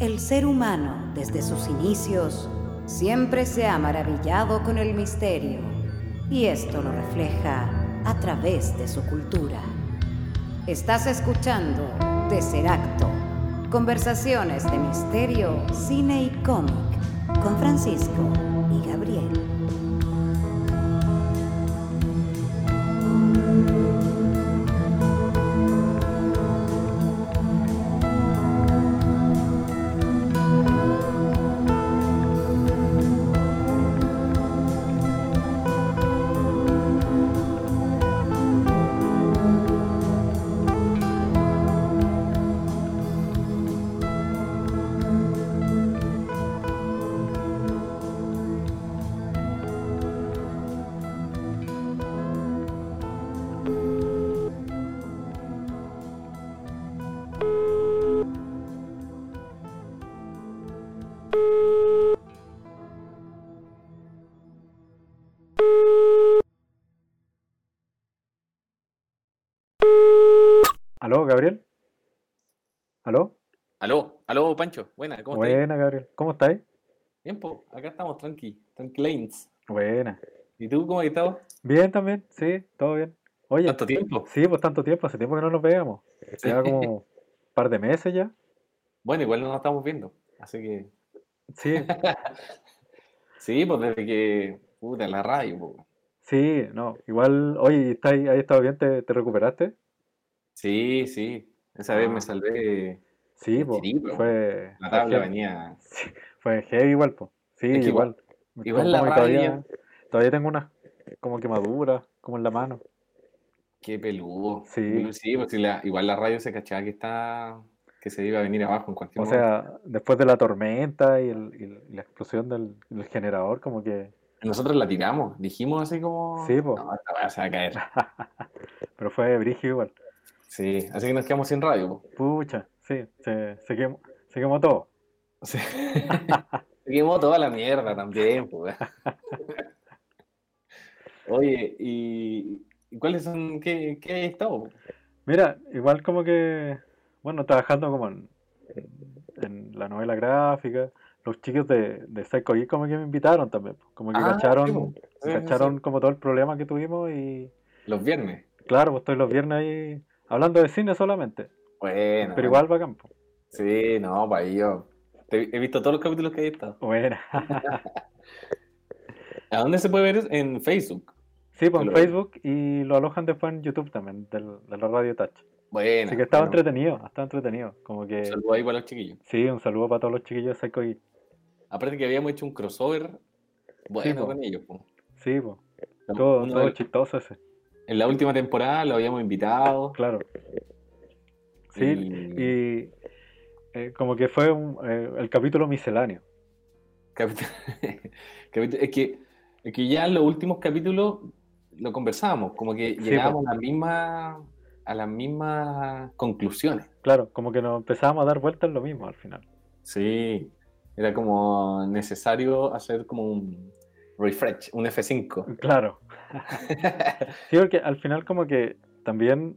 El ser humano, desde sus inicios, siempre se ha maravillado con el misterio, y esto lo refleja a través de su cultura. Estás escuchando Tesseracto, conversaciones de misterio, cine y cómic, con Francisco Pancho. Buena, ¿cómo estás? Buena, Gabriel. ¿Cómo estáis? Bien, po, acá estamos tranqui, tranquilains. Buena. ¿Y tú cómo has estado? Bien también, sí, todo bien. Oye, ¿Tanto tiempo? sí, pues tanto tiempo, hace tiempo que no nos veíamos. Lleva como un par de meses ya. Bueno, igual no nos estamos viendo, así que... Sí, Sí, pues desde que... Puta, la radio, po. sí, no. Igual, oye, ¿estás ahí, ahí estado bien? ¿Te, te recuperaste? Sí, sí. Esa vez Ah. me salvé... Sí, Sí, pues, pues, fue, La fue tabla venía... Sí, fue heavy igual, pues. Sí, Es que igual. igual la rabia- todavía, todavía tengo unas como quemaduras, como en la mano. Qué peludo. Sí. Sí, pues sí, la- igual la radio se cachaba que está... Que se iba a venir abajo en cualquier O momento. sea, después de la tormenta y, el- y la explosión del, del generador, como que... Nosotros la tiramos, dijimos así como... Sí, po. No, weá se va a caer. Pero fue brígido igual. Sí, así que nos quedamos sin radio, po. Pucha, sí, se, se quemó, se quemó todo. Sí. Se quemó toda la mierda también, pues. Oye, ¿y y cuáles son, qué, qué hay estado? Mira, igual como que, bueno, trabajando como en, la novela gráfica, los chicos de, de Psycho Geek como que me invitaron también, pues, como que Ah, cacharon, sí. Sí, cacharon sí. como todo el problema que tuvimos y Los viernes. claro, pues estoy los viernes ahí hablando de cine solamente, Bueno. pero igual bacán, pues. Sí, no, para yo. te- he visto todos los capítulos que hay estado. Buena. ¿A dónde se puede ver? En Facebook. Sí, pues en Lo- Facebook y lo alojan después en YouTube también, del- de la Radio Touch. Bueno. Así que estaba bueno, entretenido, estaba entretenido. Como que, Saludos ahí para los chiquillos. sí, un saludo para todos los chiquillos de Psycho Geek. Aparte que habíamos hecho un crossover bueno con ellos. po. Sí, pues, todo, Uno todo de- chistoso ese, en la última temporada lo habíamos invitado. claro. Sí, y- y eh, como que fue un- eh, el capítulo misceláneo. Es, que, es que ya en los últimos capítulos lo conversábamos, como que Sí, llegábamos a, la misma, a las mismas conclusiones. Claro, como que nos empezábamos a dar vueltas en lo mismo al final. Sí, era como necesario hacer como un refresh, un F5. Claro. Sí, porque al final como que también,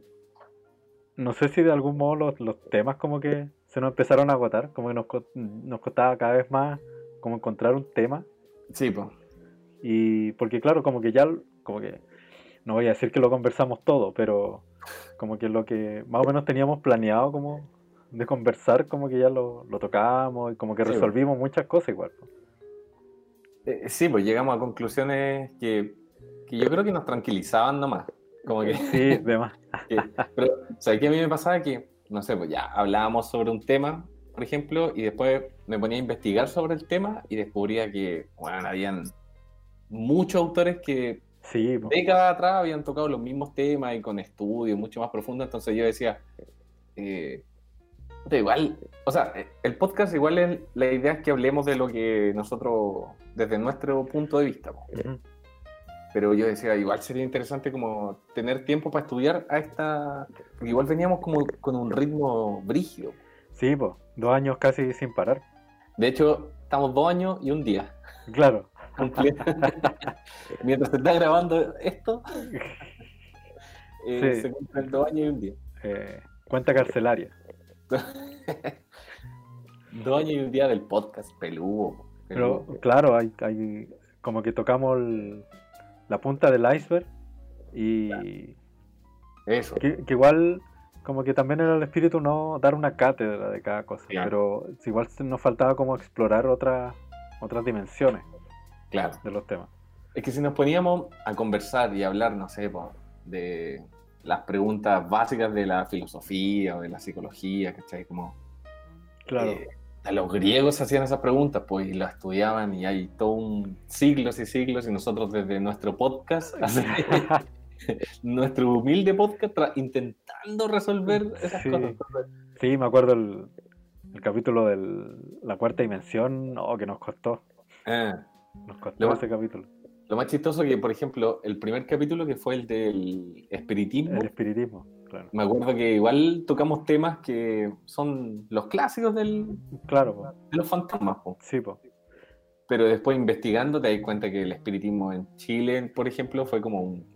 no sé si de algún modo los, los temas como que se nos empezaron a agotar, como que nos, nos costaba cada vez más como encontrar un tema. Sí, pues. Y porque claro, como que ya, como que, no voy a decir que lo conversamos todo, pero como que lo que más o menos teníamos planeado como de conversar, como que ya lo, lo tocamos y como que Sí, resolvimos muchas cosas igual. Eh, sí, pues llegamos a conclusiones que, que yo creo que nos tranquilizaban nomás. Como que, Sí, demás. que- pero, ¿sabes qué a mí me pasaba? Que, no sé, pues ya hablábamos sobre un tema, por ejemplo, y después me ponía a investigar sobre el tema y descubría que, bueno, habían muchos autores que Sí, décadas atrás habían tocado los mismos temas y con estudios mucho más profundos, entonces yo decía, eh, igual, o sea, el podcast igual es, la idea es que hablemos de lo que nosotros, desde nuestro punto de vista, po. Pero yo decía, igual sería interesante como tener tiempo para estudiar a esta, igual veníamos como con un ritmo brígido. Sí, pues, dos años casi sin parar. De hecho, estamos dos años y un día. Claro. Mientras se está grabando esto, eh, Sí. se cumplen dos años y un día. Eh, cuenta carcelaria. dos años y un día del podcast, peludo. Pero claro, hay, hay como que tocamos la punta del iceberg y... Eso. Que, igual como que también era el espíritu no dar una cátedra de cada cosa, pero igual nos faltaba como explorar otras otras dimensiones claro. de los temas. Es que si nos poníamos a conversar y hablar, no sé, de las preguntas básicas de la filosofía o de la psicología, ¿cachai? Como, claro. Eh, los griegos hacían esas preguntas, pues, y las estudiaban, y hay todo un siglos y siglos, y nosotros desde nuestro podcast, nuestro humilde podcast, intentando resolver esas cosas. Sí, me acuerdo el, capítulo de la cuarta dimensión, oh, que nos costó. Ah. Nos costó ese capítulo. Lo más chistoso que, por ejemplo, el primer capítulo que fue el del espiritismo. El espiritismo, claro. Me acuerdo que igual tocamos temas que son los clásicos del, claro, de los fantasmas. Sí, po. Pero después investigando te das cuenta que el espiritismo en Chile, por ejemplo, fue como un,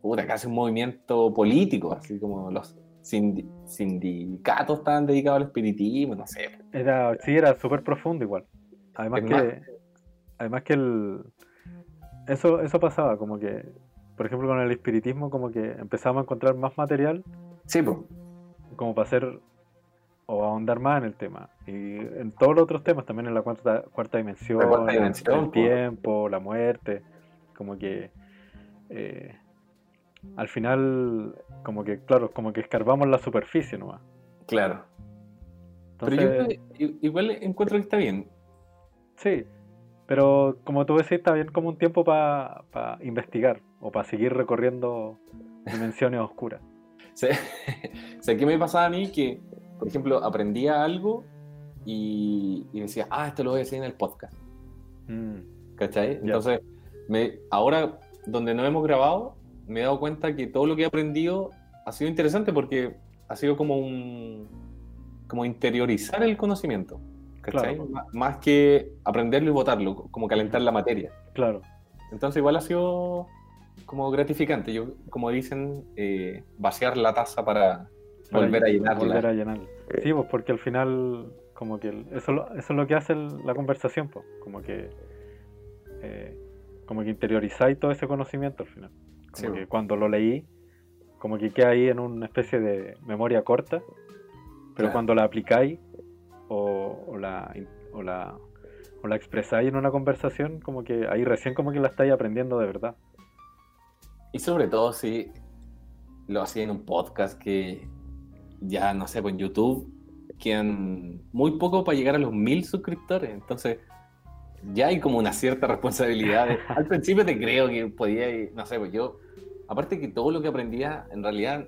puta, casi un movimiento político, así como los sindicatos estaban dedicados al espiritismo, no sé. Era, sí, era súper profundo igual. Además que, además que el, eso, eso pasaba, como que, por ejemplo, con el espiritismo, como que empezamos a encontrar más material. Sí, pues. Como para hacer o ahondar más en el tema. Y en todos los otros temas, también en la cuarta, cuarta dimensión, el tiempo, la muerte, como que eh, al final, como que, claro, como que escarbamos la superficie nomás. Claro. Pero yo igual encuentro que está bien. Sí, pero como tú decís, está bien como un tiempo para investigar o para seguir recorriendo dimensiones oscuras. Sí. o ¿qué me pasaba a mí? Que, por ejemplo, aprendía algo y, decía, ah, esto lo voy a decir en el podcast. Mm. ¿Cachai? Entonces, me, ahora, donde no hemos grabado, me he dado cuenta que todo lo que he aprendido ha sido interesante porque ha sido como un como interiorizar el conocimiento. Claro. Más que aprenderlo y votarlo, como calentar la materia. Claro. Entonces igual ha sido como gratificante, yo como dicen, eh, vaciar la taza para, volver a llenarla. Volver a llenarla. Sí, pues porque al final como que eso, eso es lo que hace la conversación, pues, como que eh, como que interiorizáis todo ese conocimiento al final. Como que cuando lo leí, como que queda ahí en una especie de memoria corta, pero cuando la aplicáis, o, la, o, la, o la expresáis en una conversación, como que ahí recién como que la estáis aprendiendo de verdad. Y sobre todo si lo hacía en un podcast que ya, no sé, pues en YouTube quedan muy poco para llegar a los mil suscriptores. Entonces, ya hay como una cierta responsabilidad. Al principio te creo que podía, no sé, pues yo, aparte que todo lo que aprendía, en realidad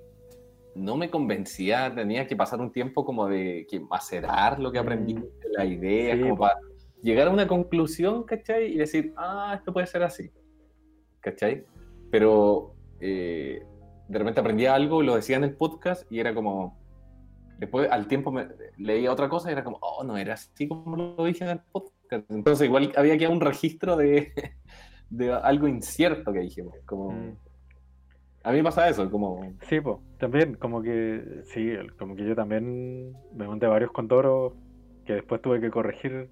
no me convencía, tenía que pasar un tiempo como de que macerar lo que aprendí, mm. la idea, como para llegar a una conclusión, ¿cachai? Y decir, ah, esto puede ser así, ¿cachai? Pero eh, de repente aprendía algo, lo decía en el podcast y era como, después al tiempo me, leía otra cosa y era como, oh, no era así como lo dije en el podcast. Entonces igual había que un registro de, de algo incierto que dijimos, como... Mm. A mí pasa eso, como... Sí, pues, también, como que, sí, como que yo también me monté varios contoros que después tuve que corregir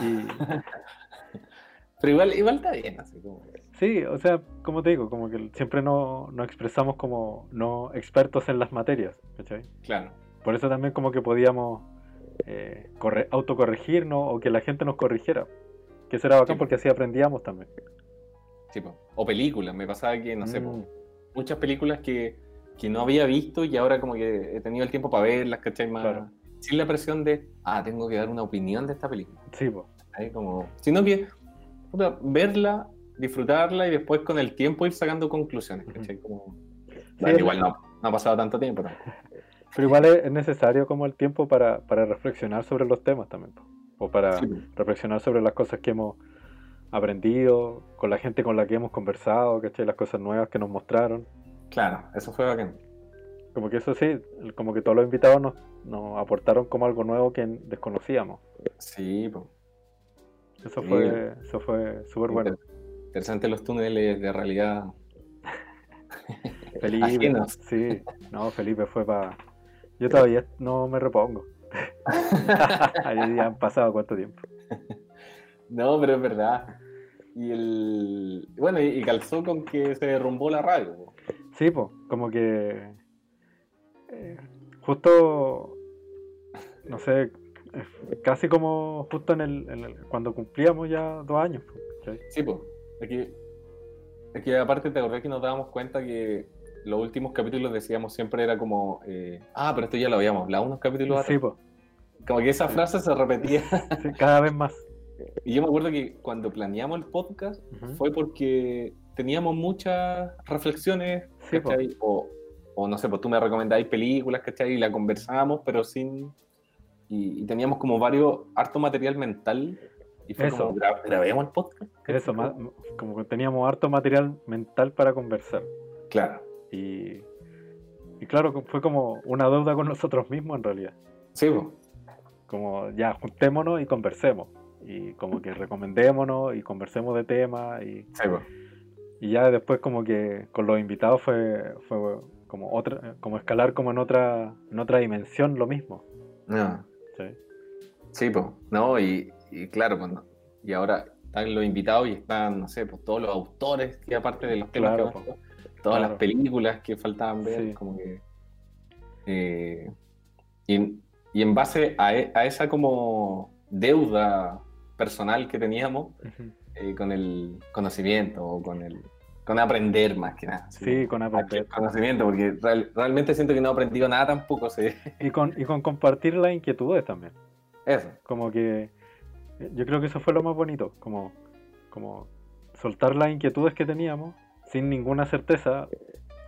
y... Pero igual, igual está bien, así como... Sí, o sea, como te digo, como que siempre nos no expresamos como no expertos en las materias, ¿cachai? Claro. Por eso también como que podíamos eh, autocorregirnos o que la gente nos corrigiera. Que eso era bacán porque así aprendíamos también. Sí, o películas, me pasaba que, no sé, mm muchas películas que, que, no había visto y ahora como que he tenido el tiempo para verlas, ¿cachai? Más, Sin la presión de, ah, tengo que dar una opinión de esta película. Sí, pues. Como, sino que verla, disfrutarla y después con el tiempo ir sacando conclusiones, ¿cachai? Como, igual no, no, ha pasado tanto tiempo. Pero igual es, necesario como el tiempo para, para, reflexionar sobre los temas también, o para reflexionar sobre las cosas que hemos aprendido, con la gente con la que hemos conversado, ¿cachai? Las cosas nuevas que nos mostraron. Claro, eso fue bacán. Como que eso sí, como que todos los invitados nos, nos aportaron como algo nuevo que desconocíamos. Sí, pues. Eso fue, eso fue súper bueno. Interesante los túneles de realidad. Felipe, sí, no, Felipe fue para... Yo todavía no me repongo. Han pasado cuánto tiempo. No, pero es verdad. Y el. Bueno, y, calzó con que se derrumbó la radio. po. Sí, pues, como que. eh, justo. No sé, casi como justo en el, en el- cuando cumplíamos ya dos años. Sí, pues. Aquí, aquí aparte te acordás que nos dábamos cuenta que los últimos capítulos decíamos siempre era como, eh, ah, pero esto ya lo habíamos hablado unos capítulos Sí, atrás. pues, Como que esa frase se repetía. sí, cada vez más. Y yo me acuerdo que cuando planeamos el podcast Ujú. fue porque teníamos muchas reflexiones, Sí. ¿cachai? O, o no sé, pues tú me recomendáis películas, ¿cachai? Y la conversábamos, pero sin... Y, y teníamos como varios, harto material mental. Y fue Eso. como, "Gra- grabemos el podcast. Eso, más, como que teníamos harto material mental para conversar. Claro. Y, y claro, fue como una deuda con nosotros mismos en realidad. Sí, pues. Como ya juntémonos y conversemos. Y como que recomendémonos y conversemos de temas. Y, Sí, pues. y ya después como que con los invitados fue, fue como otra, como escalar como en otra, en otra dimensión lo mismo. No. ¿sí? Sí, pues, no, y, y claro, pues, no. y ahora están los invitados y están, no sé, pues todos los autores que aparte de los temas Claro, que todas Claro. las películas que faltaban ver, Sí. como que... eh, y, en- y en base a, e- a esa como deuda personal que teníamos eh, con el conocimiento o con el con aprender más que nada. Sí, con aprender. conocimiento, porque real- realmente siento que no he aprendido nada tampoco. Sí. Y con, y con compartir las inquietudes también. Eso. Como que yo creo que eso fue lo más bonito, como, como soltar las inquietudes que teníamos sin ninguna certeza,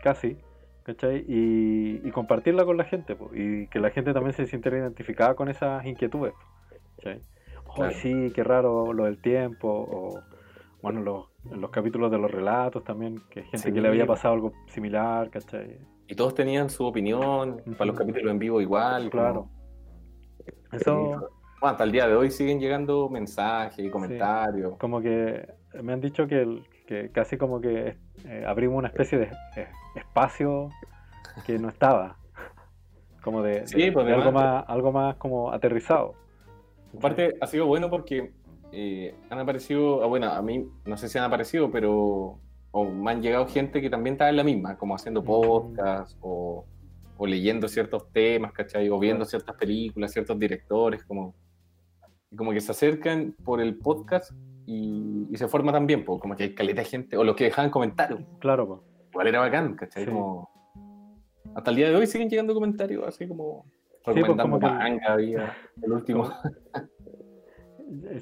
casi, ¿cachai? Y, y compartirla con la gente, po, y que la gente también se sintiera identificada con esas inquietudes, ¿cachai? Ay, Claro. sí, qué raro lo del tiempo, o bueno, los, los capítulos de los relatos también, que gente Sí. que le había pasado algo similar, ¿cachai? Y todos tenían su opinión, para los capítulos en vivo igual. Claro. como- Eso, Bueno, hasta el día de hoy siguen llegando mensajes y comentarios. como que me han dicho que, el- que casi como que eh, abrimos una especie de eh, espacio que no estaba. Como de, de- Sí, pues, de algo, más, algo más como aterrizado. Aparte, ha sido bueno porque eh, han aparecido, ah, bueno, a mí no sé si han aparecido, pero o me han llegado gente que también está en la misma, como haciendo Mm. podcast o, o leyendo ciertos temas, ¿cachai? O viendo ciertas películas, ciertos directores, como, como que se acercan por el podcast y, y se forma también, po, como que hay caleta de gente, o los que dejaban comentarios, Claro, pues. igual era bacán, ¿cachai? Sí. Como, hasta el día de hoy siguen llegando comentarios, así como pues, recomendando que el- manga, había el último.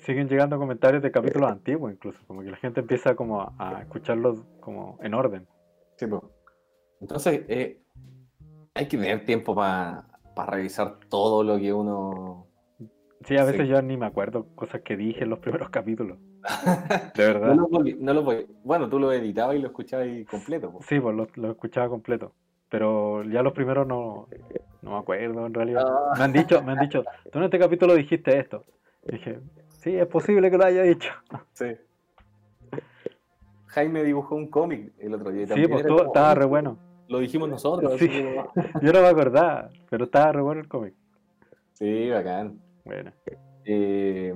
Siguen llegando comentarios de capítulos antiguos incluso, como que la gente empieza como a, a escucharlos como en orden. Sí, po. Entonces, eh, hay que tener tiempo para revisar todo lo que uno. Sí, a veces Sí. yo ni me acuerdo cosas que dije en los primeros capítulos. De no verdad. lo, volví- no lo Bueno, tú lo editabas y lo escuchabas completo. po. Sí, pues lo, lo escuchaba completo. Pero ya los primeros no, no me acuerdo en realidad. Ah. Me han dicho, me han dicho, tú en este capítulo dijiste esto. Y dije, sí, es posible que lo haya dicho. Sí. Jaime dibujó un cómic el otro día. Sí, pues como, estaba re bueno. Lo dijimos nosotros. Sí. Yo no me acordaba, pero estaba re bueno el cómic. Sí, bacán. Bueno, Eh,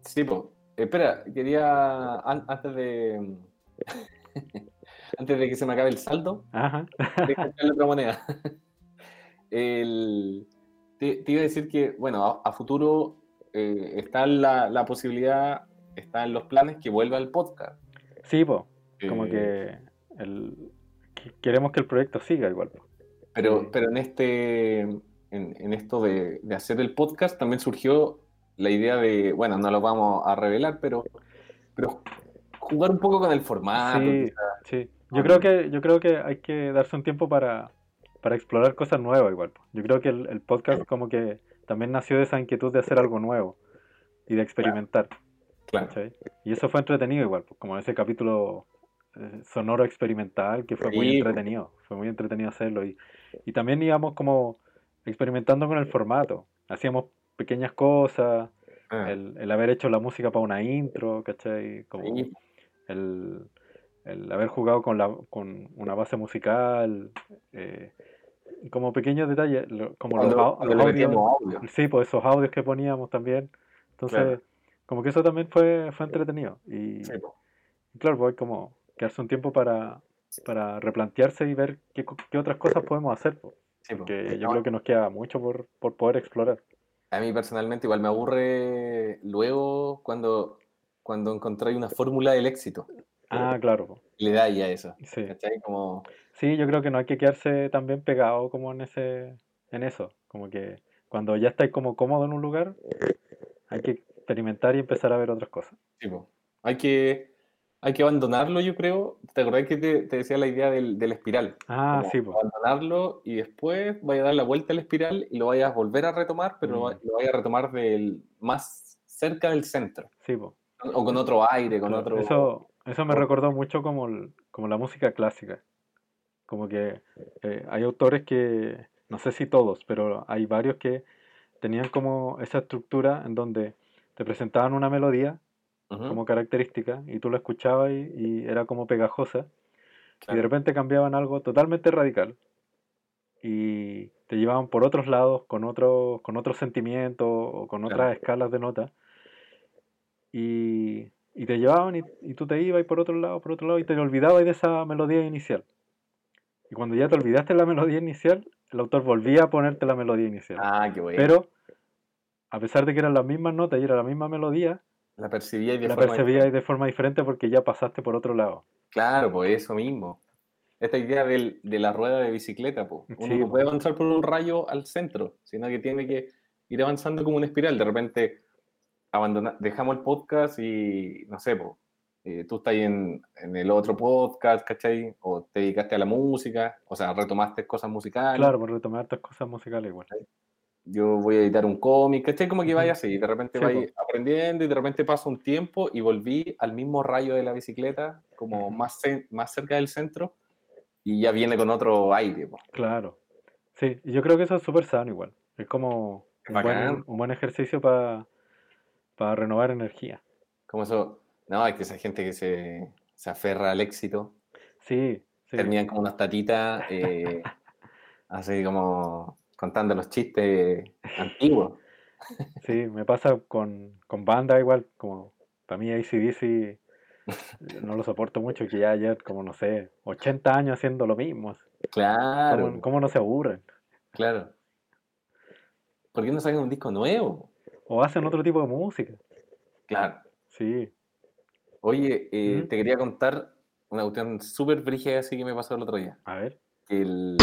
sí, pues. Espera, quería. an- antes de. antes de que se me acabe el saldo, ajá. Echarle otra moneda. El- te, te iba a decir que, bueno, a, a futuro eh, está la, la posibilidad, está en los planes que vuelva el podcast. Sí, pues, como Eh, que, el, que queremos que el proyecto siga igual. po. Pero, pero en este, en, en esto de, de hacer el podcast también surgió la idea de, bueno, no lo vamos a revelar, pero, pero jugar un poco con el formato. Sí, quizás. sí. Yo creo que, yo creo que hay que darse un tiempo para, para explorar cosas nuevas igual. Yo creo que el, el podcast como que también nació de esa inquietud de hacer algo nuevo y de experimentar. Claro. ¿cachai? Y eso fue entretenido igual, como ese capítulo eh, sonoro experimental que fue muy Sí, entretenido, fue muy entretenido hacerlo y, y también íbamos como experimentando con el formato, hacíamos pequeñas cosas, Ah, el, el haber hecho la música para una intro, ¿cachai? Como sí, el, el haber jugado con, la, con una base musical, eh, como pequeños detalles, lo- como Cuando, los, cuando los audios, audio. sí, pues esos audios que poníamos también. Entonces, Claro. como que eso también fue, fue entretenido. Y Sí, po. claro, pues como quedarse un tiempo para, para replantearse y ver qué, qué otras cosas podemos hacer. pues, Sí. Porque yo No, creo que nos queda mucho por, por poder explorar. A mí personalmente igual me aburre luego cuando, cuando encontráis una fórmula del éxito. Ah, claro. pues, le dais a eso. Sí. Como, Sí, yo creo que no hay que quedarse tan bien pegado como en ese, en eso. Como que cuando ya estáis como cómodo en un lugar, hay que experimentar y empezar a ver otras cosas. sí, po. Hay que, hay que abandonarlo, yo creo. ¿Te acordás que te, te decía la idea del, del espiral? Ah, Como sí, pues. abandonarlo y después vaya a dar la vuelta al espiral y lo vayas a volver a retomar, pero Mm. lo vayas a retomar del más cerca del centro. Sí, pues. O con otro aire, con Claro, otro... Eso, eso me recordó mucho como, el- como la música clásica. Como que eh, hay autores que, no sé si todos, pero hay varios que tenían como esa estructura en donde te presentaban una melodía Como característica y tú la escuchabas y, y era como pegajosa y de repente cambiaban algo totalmente radical y te llevaban por otros lados con otros con otros sentimientos o con Claro. otras escalas de nota y, y te llevaban y, y tú te ibas por otro lado, por otro lado y te olvidabas de esa melodía inicial. Y cuando ya te olvidaste de la melodía inicial, el autor volvía a ponerte la melodía inicial. Ah, qué bueno. Pero a pesar de que eran las mismas notas y era la misma melodía, la percibía y de la forma percibías de forma diferente porque ya pasaste por otro lado. Claro, pues eso mismo. Esta idea del- de la rueda de bicicleta, pues. Uno Sí, no po. puede avanzar por un rayo al centro, sino que tiene que ir avanzando como una espiral. De repente abandona, dejamos el podcast y, no sé, pues, eh, tú estás en, en el otro podcast, ¿cachai? O te dedicaste a la música, o sea, retomaste cosas musicales. Claro, por retomar cosas musicales igual. Yo voy a editar un cómic, ¿cachai? Como que vaya así, de repente Sí, vais aprendiendo y de repente pasa un tiempo y volví al mismo rayo de la bicicleta, como más, más cerca del centro, y ya viene con otro aire. po. Claro. Sí, yo creo que eso es súper sano igual. Es como un buen, un buen ejercicio para renovar energía. Como eso, no, es que esa gente que se, se aferra al éxito, Sí, sí. terminan como unas tatitas, eh, así como contando los chistes antiguos. Sí, me pasa con, con bandas igual, como para mí ACDC no lo soporto mucho, que ya ayer como no sé, 80 años haciendo lo mismo. Claro, ¿Cómo, cómo no se aburren? claro. ¿Por qué no sacan un disco nuevo? O hacen otro tipo de música. Claro. Sí. Oye, eh, te quería contar una cuestión súper brígida así que me pasó el otro día. A ver. El...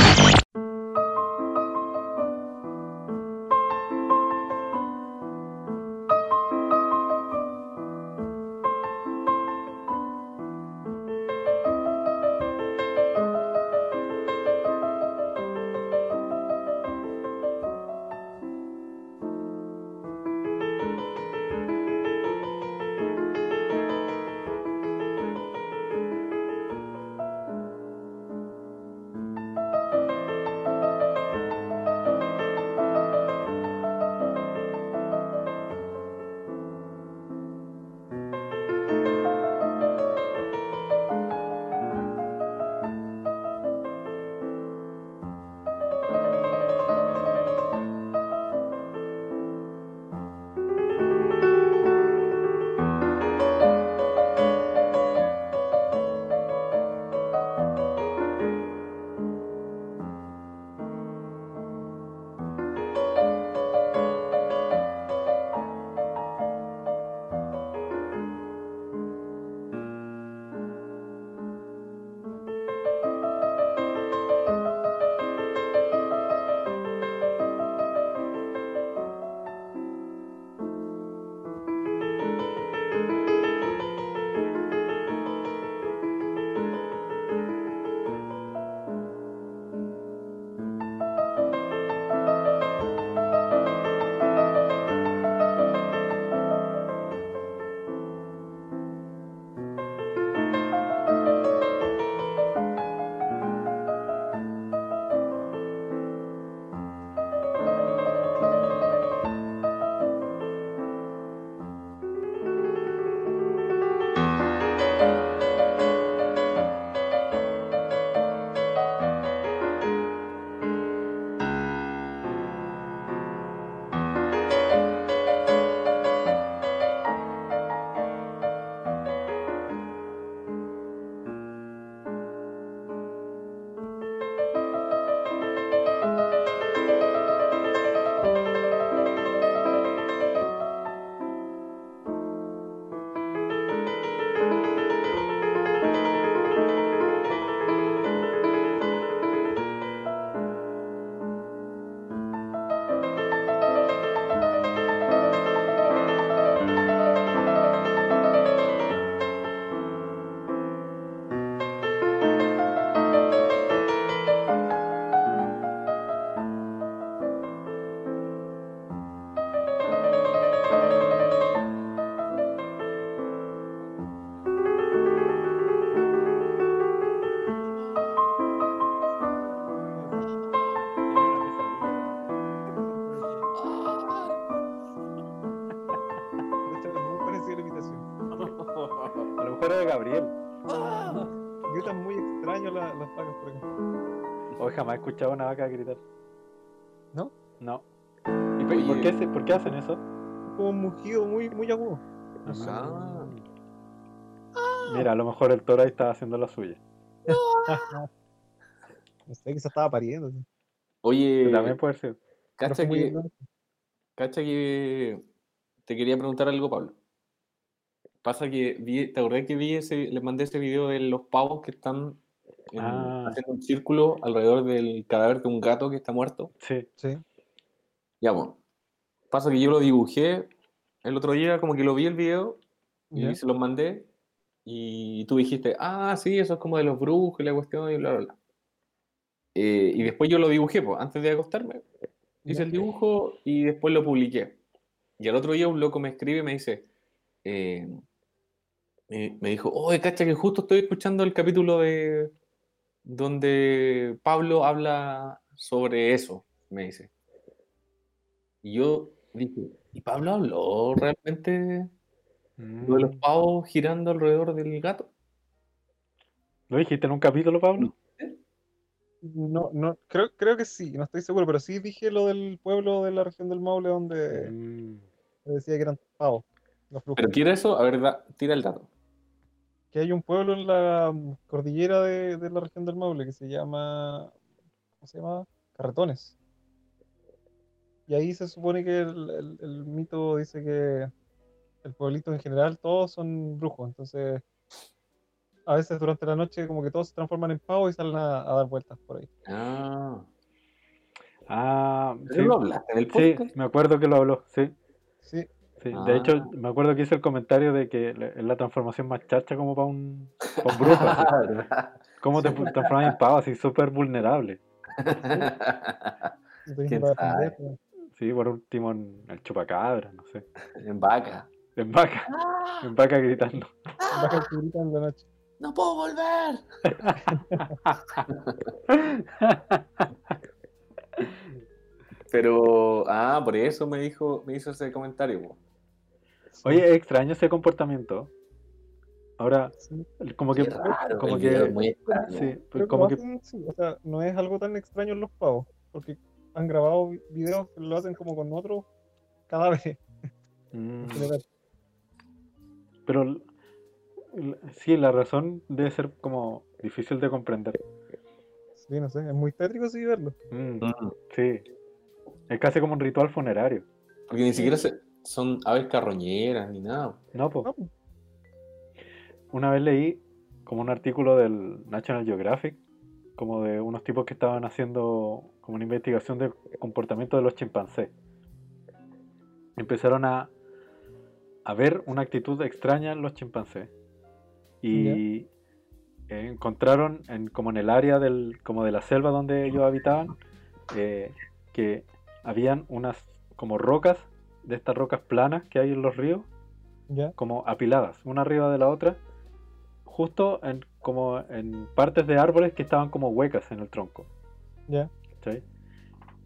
Gabriel. Gritan muy extraño la- las vacas por acá. Hoy jamás he escuchado a una vaca gritar. ¿No? No. ¿Y por, qué, se- por qué hacen eso? Es como un mugido muy, muy agudo. No sé. Ah. Mira, a lo mejor el toro ahí está haciendo la suya. No sé, que se estaba pariendo. Oye, También puede ser. Cacha que, cacha que te quería preguntar algo, Pablo. Pasa que vi, ¿te acordás que vi ese, les mandé ese video de los pavos que están en- Ah. haciendo un círculo alrededor del cadáver de un gato que está muerto? Sí. Sí. Ya, bueno. Pasa que yo lo dibujé el otro día, como que lo vi el video y Ya. se los mandé. Y tú dijiste, ah, sí, eso es como de los brujos y la cuestión y bla, bla, bla. Eh, y después yo lo dibujé, pues, antes de acostarme. Hice Ya. el dibujo y después lo publiqué. Y al otro día un loco me escribe y me dice, eh, me, me dijo, oye, cacha, que justo estoy escuchando el capítulo de donde Pablo habla sobre eso, me dice. Y yo dije, ¿y Pablo habló realmente lo de los Mm. pavos girando alrededor del gato? ¿Lo dijiste en un capítulo, Pablo? No, no, creo, creo que sí, no estoy seguro, pero sí dije lo del pueblo de la región del Maule donde Mm. decía que eran pavos. ¿Pero quiere eso? A ver, da- tira el dato. Que hay un pueblo en la mm, cordillera de, de la región del Maule que se llama, ¿cómo se llama? Carretones. Y ahí se supone que el, el- el mito dice que el pueblito en general todos son brujos, entonces a veces durante la noche como que todos se transforman en pavos y salen a, a dar vueltas por ahí. Ah, Ah, ¿pero sí. lo hablaste en el Sí, podcast? me acuerdo que lo habló, sí. Sí, sí. Ah. De hecho, me acuerdo que hice el comentario de que es la transformación más chacha como para un, pa' un brujo. Ah. ¿Cómo te transformas en pavo así súper vulnerable? no tenés ¿Quién para. Sí, por último en el chupacabra, no sé. en vaca. En vaca, en vaca gritando. Curita en la noche. ¡No puedo volver! Pero, ah, por eso me dijo, me hizo ese comentario. Oye, es extraño ese comportamiento. Ahora, Sí, como que, raro, como que- muy sí, como que, hacen, sí, o sea, no es algo tan extraño en los pavos, porque han grabado vi- videos que lo hacen como con otros cadáveres mm, en general. pero sí, la razón debe ser como difícil de comprender. Sí, no sé, es muy tétrico sí verlo. Mm, Mm, sí, es casi como un ritual funerario. Porque ni siquiera se- son aves carroñeras ni nada. No, pues. No, Una vez leí como un artículo del National Geographic, como de unos tipos que estaban haciendo como una investigación del comportamiento de los chimpancés. Empezaron a, a ver una actitud extraña en los chimpancés y encontraron en, como en el área del, como de la selva donde ellos habitaban eh, que habían unas como rocas de estas rocas planas que hay en los ríos ya, como apiladas, una arriba de la otra, justo en, como en partes de árboles que estaban como huecas en el tronco. ya, ¿cachai?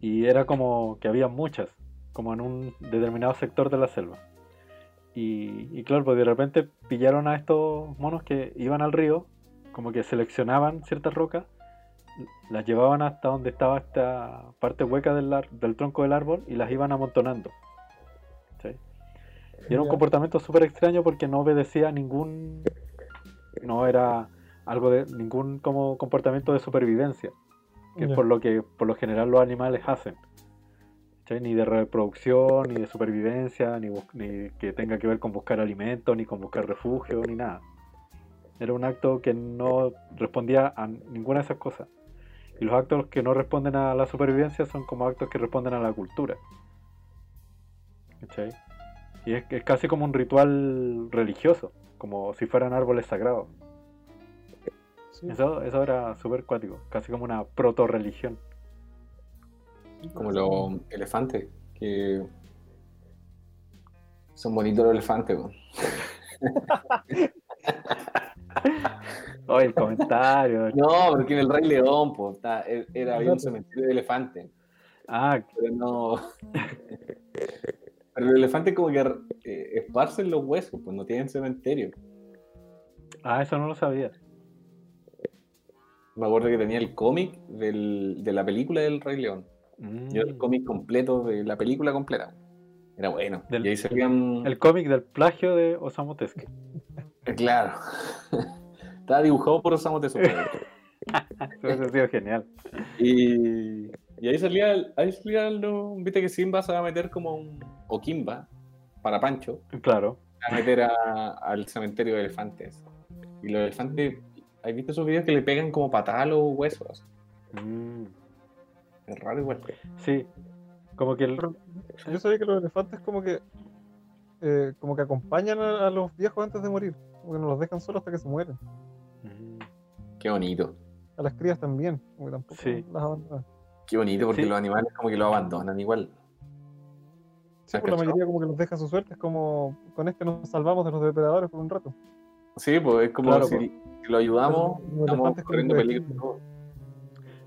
Y era como que había muchas, como en un determinado sector de la selva. Y, y claro, pues de repente pillaron a estos monos que iban al río, como que seleccionaban ciertas rocas, las llevaban hasta donde estaba esta parte hueca del, del tronco del árbol y las iban amontonando. Y era un comportamiento súper extraño porque no obedecía a ningún. No era algo de ningún como comportamiento de supervivencia, que es por lo que por lo general los animales hacen. Ni de reproducción, ni de supervivencia, ni, ni que tenga que ver con buscar alimento, ni con buscar refugio, ni nada. Era un acto que no respondía a ninguna de esas cosas. Y los actos que no responden a la supervivencia son como actos que responden a la cultura. ¿Cachai? Y es, es casi como un ritual religioso, como si fueran árboles sagrados. Sí, Eso, eso era súper cuático, casi como una proto-religión. Como los elefantes, que son bonitos los elefantes. Oh, el comentario. No, porque en el Rey León, po, está- e- era, había un cementerio de elefantes. Ah, Pero no. Pero los elefantes como que eh, esparcen los huesos, pues no tienen cementerio. Ah, eso no lo sabía. Me acuerdo que tenía el cómic de la película del Rey León. Mm. Yo el cómic completo de la película completa. Era bueno. Del- y ahí salían. El cómic del plagio de Osamu Tezuka. Eh, Claro. Estaba dibujado por Osamu Tezuka. Eso hubiese sido genial. y, y ahí salía, ahí salía lo- viste que Simba se va a meter como un. O Kimba, para Pancho, Claro. se va a meter a- al cementerio de elefantes. Y los elefantes, ¿has visto esos videos que le pegan como patadas a los huesos? Mm. Es raro igual. Sí. Como que el. Yo sabía que los elefantes como que eh, como que acompañan a, a los viejos antes de morir. Como que no los dejan solos hasta que se mueren. Mm. Qué bonito. A las crías también, como que tampoco Sí. las abandonan. Qué bonito, porque Sí. los animales como que lo abandonan igual. Sí, ¿Has por la cachado? mayoría como que los deja a su suerte, es como con este nos salvamos de los depredadores por un rato. Sí, pues es como Claro, si, pues. si lo ayudamos, los estamos corriendo peligro.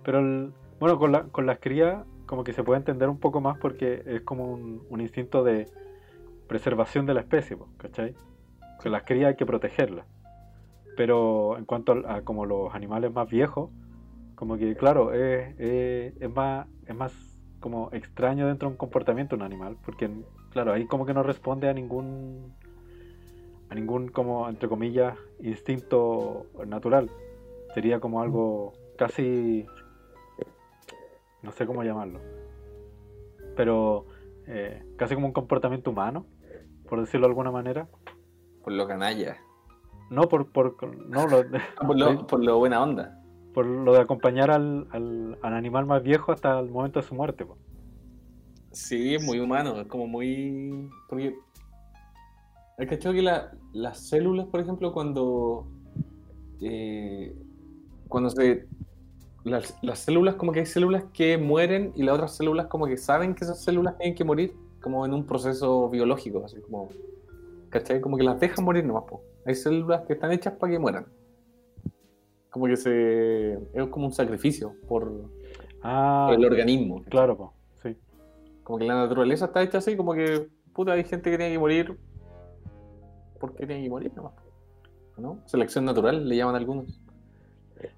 Pero el- bueno, con, la, con las crías como que se puede entender un poco más porque es como un, un instinto de preservación de la especie, po, ¿cachai? Que las crías hay que protegerlas. Pero en cuanto a, como los animales más viejos, como que claro, es- es más, es más como extraño dentro de un comportamiento un animal, porque claro, ahí como que no responde a ningún a ningún como entre comillas instinto natural. Sería como algo casi no sé cómo llamarlo, pero eh, casi como un comportamiento humano, por decirlo de alguna manera. Por lo canalla. No por, por, no, lo, Ah, Por lo, por lo buena onda. por lo de acompañar al, al, al animal más viejo hasta el momento de su muerte. po. Sí, es muy humano, es como muy... Porque... ¿Has cachado que la- las células, por ejemplo, cuando... eh, cuando se... Las, las células, como que hay células que mueren y las otras células como que saben que esas células tienen que morir, como en un proceso biológico, así como... ¿Cachai? Como que las dejan morir nomás, po. Hay células que están hechas para que mueran. Como que se... Es como un sacrificio por, Ah, el organismo. claro, po, sí. Como que la naturaleza está hecha así, como que, puta, hay gente que tiene que morir porque tiene que morir nomás. ¿No? Selección natural, le llaman algunos.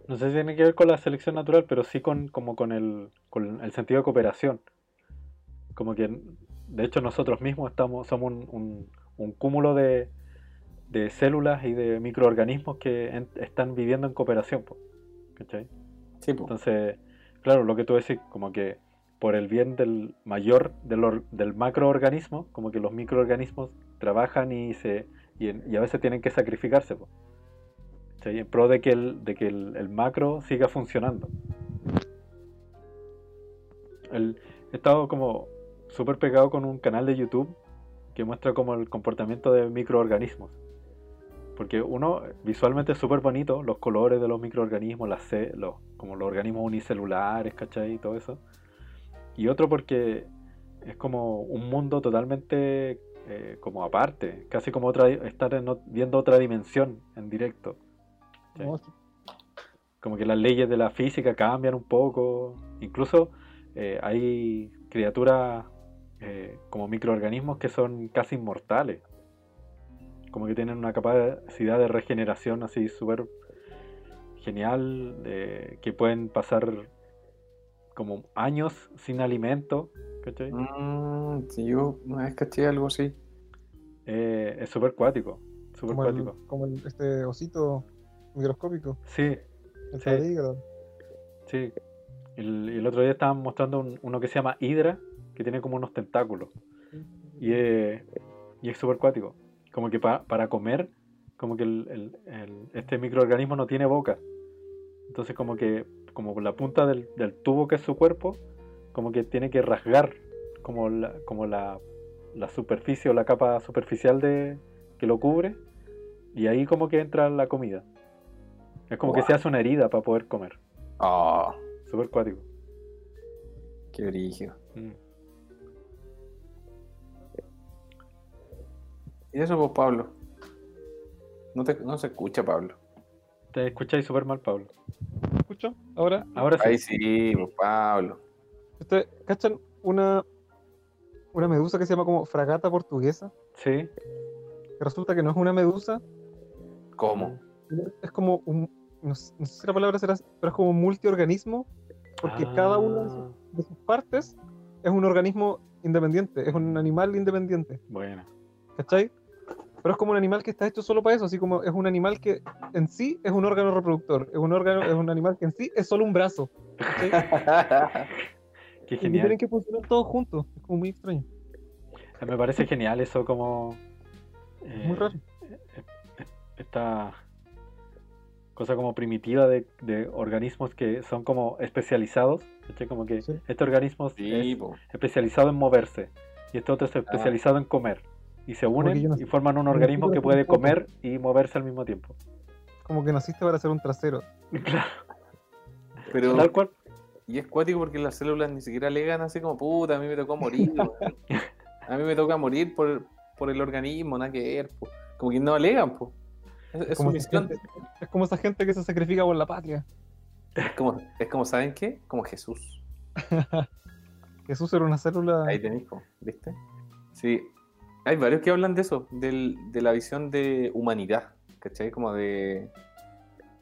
No sé si tiene que ver con la selección natural, pero sí con, como con el, con el sentido de cooperación. Como que, de hecho, nosotros mismos estamos, somos un, un- un cúmulo de, de células y de microorganismos que en- están viviendo en cooperación. po, ¿cachai? Sí. Entonces, claro, lo que tú decís, como que por el bien del mayor, del, or- del macroorganismo, como que los microorganismos trabajan y se y, en- y a veces tienen que sacrificarse, po, ¿cachai? en pro de que el, de que el, el macro siga funcionando. El- he estado como súper pegado con un canal de YouTube que muestra como el comportamiento de microorganismos. Porque uno, visualmente es súper bonito, los colores de los microorganismos, las los, como los organismos unicelulares, ¿cachai? Y todo eso. Y otro porque es como un mundo totalmente eh, como aparte, casi como otra, estar en viendo otra dimensión en directo. Sí. Como que las leyes de la física cambian un poco. Incluso eh, hay criaturas eh, como microorganismos que son casi inmortales. Como que tienen una capacidad de regeneración así súper genial, de- que pueden pasar como años sin alimento. ¿cachai? Mm, sí, yo una vez caché algo así. Eh, es súper cuático. Súper Como, el, como el- este osito microscópico, Sí, el Sí. Sí. El, y el otro día estaban mostrando un- uno que se llama Hydra, que tiene como unos tentáculos. Y es, y es súper cuático. Como que pa- para comer, como que el, el- el- este microorganismo no tiene boca. Entonces como que, como la punta del, del tubo que es su cuerpo, como que tiene que rasgar como la, como la, la superficie o la capa superficial de, que lo cubre. Y ahí como que entra la comida. Es como que se hace una herida para poder comer. Ah, Súper cuático. qué brígido. Mm. Y eso, pues, Pablo. No, te, no se escucha, Pablo. Te escucháis súper mal, Pablo. ¿Me escuchan? Ahora, Ahora sí. Ahí sí, pues, Pablo. ¿ustedes cachan una, una medusa que se llama como fragata portuguesa? Sí. Resulta que no es una medusa, ¿Cómo? es como un, no, sé no sé si la palabra será, pero es como un multiorganismo, porque cada una de sus, Ah, de sus partes es un organismo independiente, es un animal independiente, Bueno. ¿cachai? Pero es como un animal que está hecho solo para eso, así como es un animal que en sí es un órgano reproductor, es un órgano, es un animal que en sí es solo un brazo, ¿cachai? Qué Y genial. tienen que funcionar todos juntos, es como muy extraño, Me parece genial eso como... es muy eh, raro. esta cosa como primitiva de, de organismos que son como especializados, ¿cachai? Como que Sí. este organismo Sí, es po. especializado en moverse y este otro es especializado en comer y se unen no y forman un organismo que puede comer y moverse al mismo tiempo. Como que naciste para ser un trasero. Claro, Pero, tal cual. y es cuático porque las células ni siquiera alegan así como, puta, a mí me tocó morir. a mí me toca morir por, por el organismo, nada que ver. po. Como que no alegan, po. Es, es su como esa misión. gente- es como esa gente que se sacrifica por la patria. Es como, es como, ¿saben qué? Como Jesús. Jesús era una célula. Ahí tenéis, ¿viste? Sí, hay varios que hablan de eso, del- de la visión de humanidad, ¿cachai? Como de,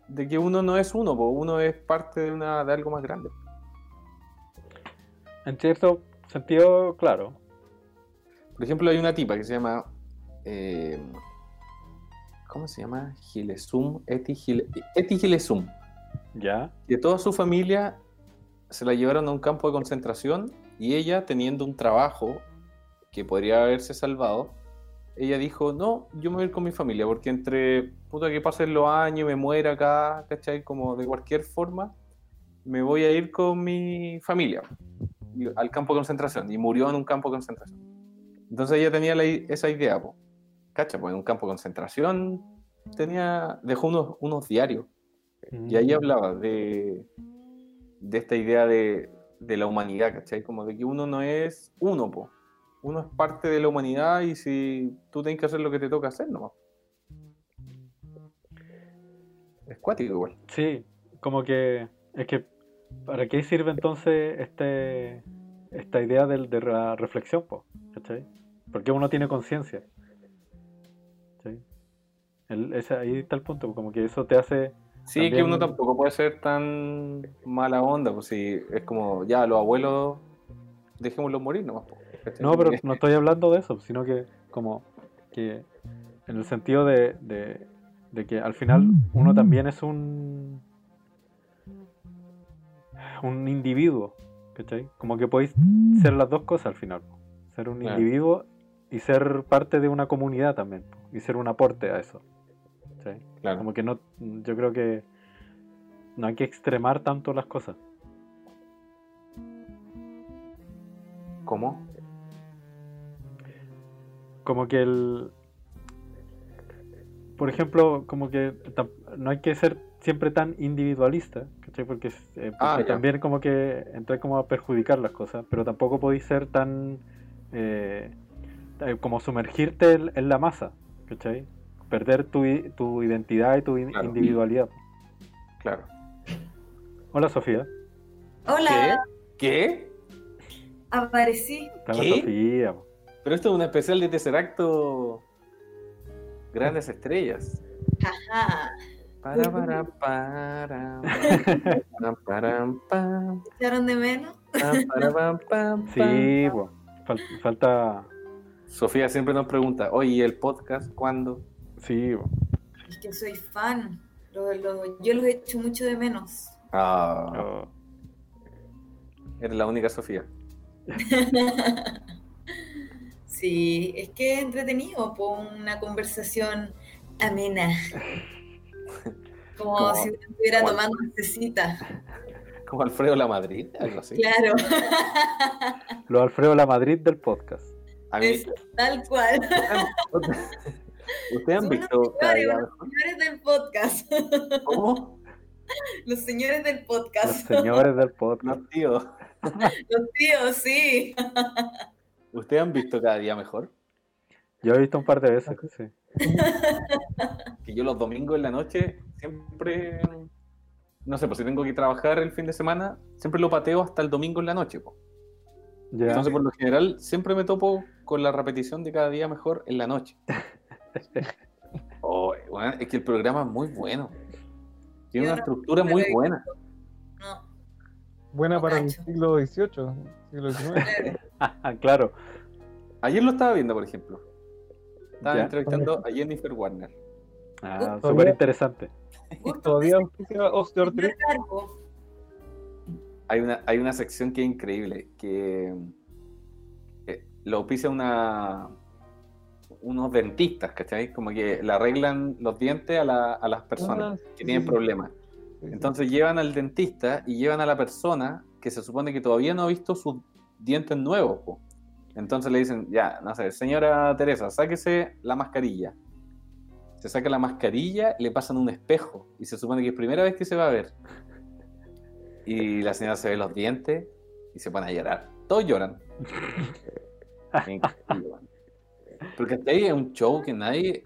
de que uno no es uno, uno es parte de, una, de algo más grande. En cierto sentido, claro. Por ejemplo, hay una tipa que se llama. eh, ¿Cómo se llama? Gilesum. Eti, Gile- Eti Gilesum. Ya. Que toda su familia se la llevaron a un campo de concentración y ella, teniendo un trabajo que podría haberse salvado, ella dijo: No, yo me voy a ir con mi familia porque entre puta que pasen los años me muera acá, ¿cachai? Como de cualquier forma, me voy a ir con mi familia al campo de concentración y murió en un campo de concentración. Entonces ella tenía la esa idea, po. ¿Cacha? Pues en un campo de concentración tenía, dejó unos, unos diarios y ahí Mm. hablaba de, de esta idea de, de la humanidad, ¿cachai? Como de que uno no es uno, po. Uno es parte de la humanidad y si tú tienes que hacer lo que te toca hacer, ¿no? Es cuático igual. Sí, como que es que ¿para qué sirve entonces este esta idea de, la reflexión, po? ¿cachai? Porque uno tiene conciencia. ahí está el punto, como que eso te hace Sí, que uno tampoco puede ser tan mala onda, pues si es como, ya, los abuelos, dejémoslos morir nomás. po, ¿cachai? No, pero no estoy hablando de eso, sino que como que en el sentido de, de, de que al final uno también es un un individuo, ¿cachai? Como que podéis ser las dos cosas al final, ser un Claro. individuo y ser parte de una comunidad también, y ser un aporte a eso. ¿cachai? Claro. Como que no, yo creo que no hay que extremar tanto las cosas. ¿Cómo? Como que el por ejemplo como que no hay que ser siempre tan individualista ¿cachai? porque, eh, Ah, porque también como que entra como a perjudicar las cosas pero tampoco podéis ser tan eh, eh, como sumergirte en, en la masa ¿cachai? perder tu, i- tu identidad y tu in- Claro. individualidad Claro. hola Sofía Hola, ¿Qué? aparecí. Está la ¿Qué? Sofía. Pero esto es un especial de Tesseracto Grandes Estrellas. Ajá. Para, para, para, para, para, ¿Echaron de menos? sí. Fal- falta Sofía siempre nos pregunta, oye, ¿y el podcast cuándo? sí po. Es que soy fan. Lo- lo- yo los echo mucho de menos. Ah, Oh. eres la única Sofía. Sí, es que es entretenido, por una conversación amena. Como Como- si estuviera como- tomando necesita. Como Alfredo La Madrid, algo así. Claro, Los Alfredo La Madrid del podcast A mí, es tal cual. ¿Ustedes han visto cada señores, señores del podcast. ¿Cómo? Los señores del los podcast. señores del podcast No, tío. Los tíos, sí. ¿Ustedes han visto cada día mejor? Yo he visto un par de veces, sí. Que yo los domingos en la noche siempre, no sé, pues si tengo que trabajar el fin de semana, siempre lo pateo hasta el domingo en la noche. po. Entonces, por lo general, siempre me topo con la repetición de cada día mejor en la noche. Oh, weón, es que el programa es muy bueno. Tiene Yo una no- estructura no muy buena. No, Buena para el siglo XVIII, siglo XIX. claro. Ayer lo estaba viendo, por ejemplo. Estaba Ya. entrevistando a Jennifer Warner. Ah, súper interesante. Todavía Osteoartritis. Hay una, hay una sección que es increíble, que eh, lo auspicia una, unos dentistas, ¿cachai? Como que le arreglan los dientes a, la- a las personas Ah, que sí, tienen sí. problemas. Entonces llevan al dentista y llevan a la persona que se supone que todavía no ha visto sus dientes nuevos. po. Entonces le dicen, ya, no sé, señora Teresa, sáquese la mascarilla. Se saca la mascarilla, le pasan un espejo y se supone que es primera vez que se va a ver. Y la señora se ve los dientes y se pone a llorar. Todos lloran. Porque hasta ahí es un show que nadie...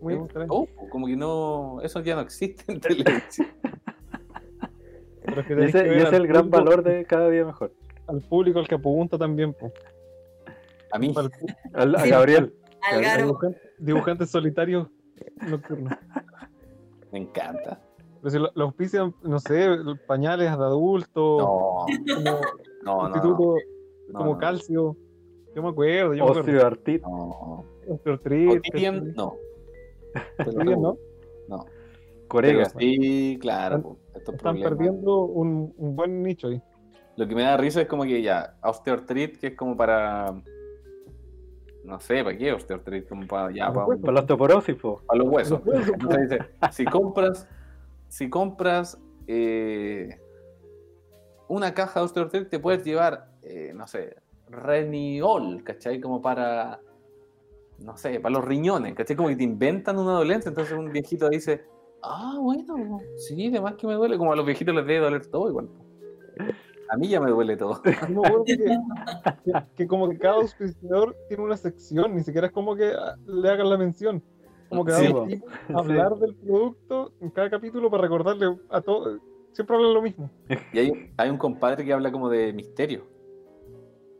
Muy show, como que no... Eso ya no existe en televisión. Pero es que Y ese, que y ese es al el gran valor de cada día mejor. Al público al que apunta también, po. A mí, pu- Al- a. Gabriel. Al dibujantes, dibujantes solitarios nocturnos. me encanta. Pero si lo, lo auspician, no sé, pañales de adultos, No, como no, no. instituto, no, como no, calcio. Yo me acuerdo, yo me acuerdo. Osteoartritis. No. Osteoartritis, no. Lo Cotidian, ¿no? No. Corega. Pero sí, claro. Están- po, estos Están problemas. perdiendo un, un buen nicho ahí. Lo que me da risa es como que ya, osteoartritis, que es como para. No sé, ¿para qué osteoartritis? Como para, ya, Para para, la osteoporosis, po. para los huesos. Los huesos, Entonces dice, si compras, si compras eh, una caja de osteoartritis, te puedes llevar, eh, no sé, Reniol, ¿cachai? Como para, no sé, para los riñones, ¿cachai? Como que te inventan una dolencia, entonces un viejito dice, ah, bueno, sí, de más que me duele, como a los viejitos les debe doler todo igual. A mí ya me duele todo. Acuerdo que, que- que como que cada auspiciador tiene una sección, ni siquiera es como que ah, le hagan la mención. Como que Sí, hablar del producto en cada capítulo para recordarle a todos. Siempre hablan lo mismo. Y hay, hay un compadre que habla como de misterio.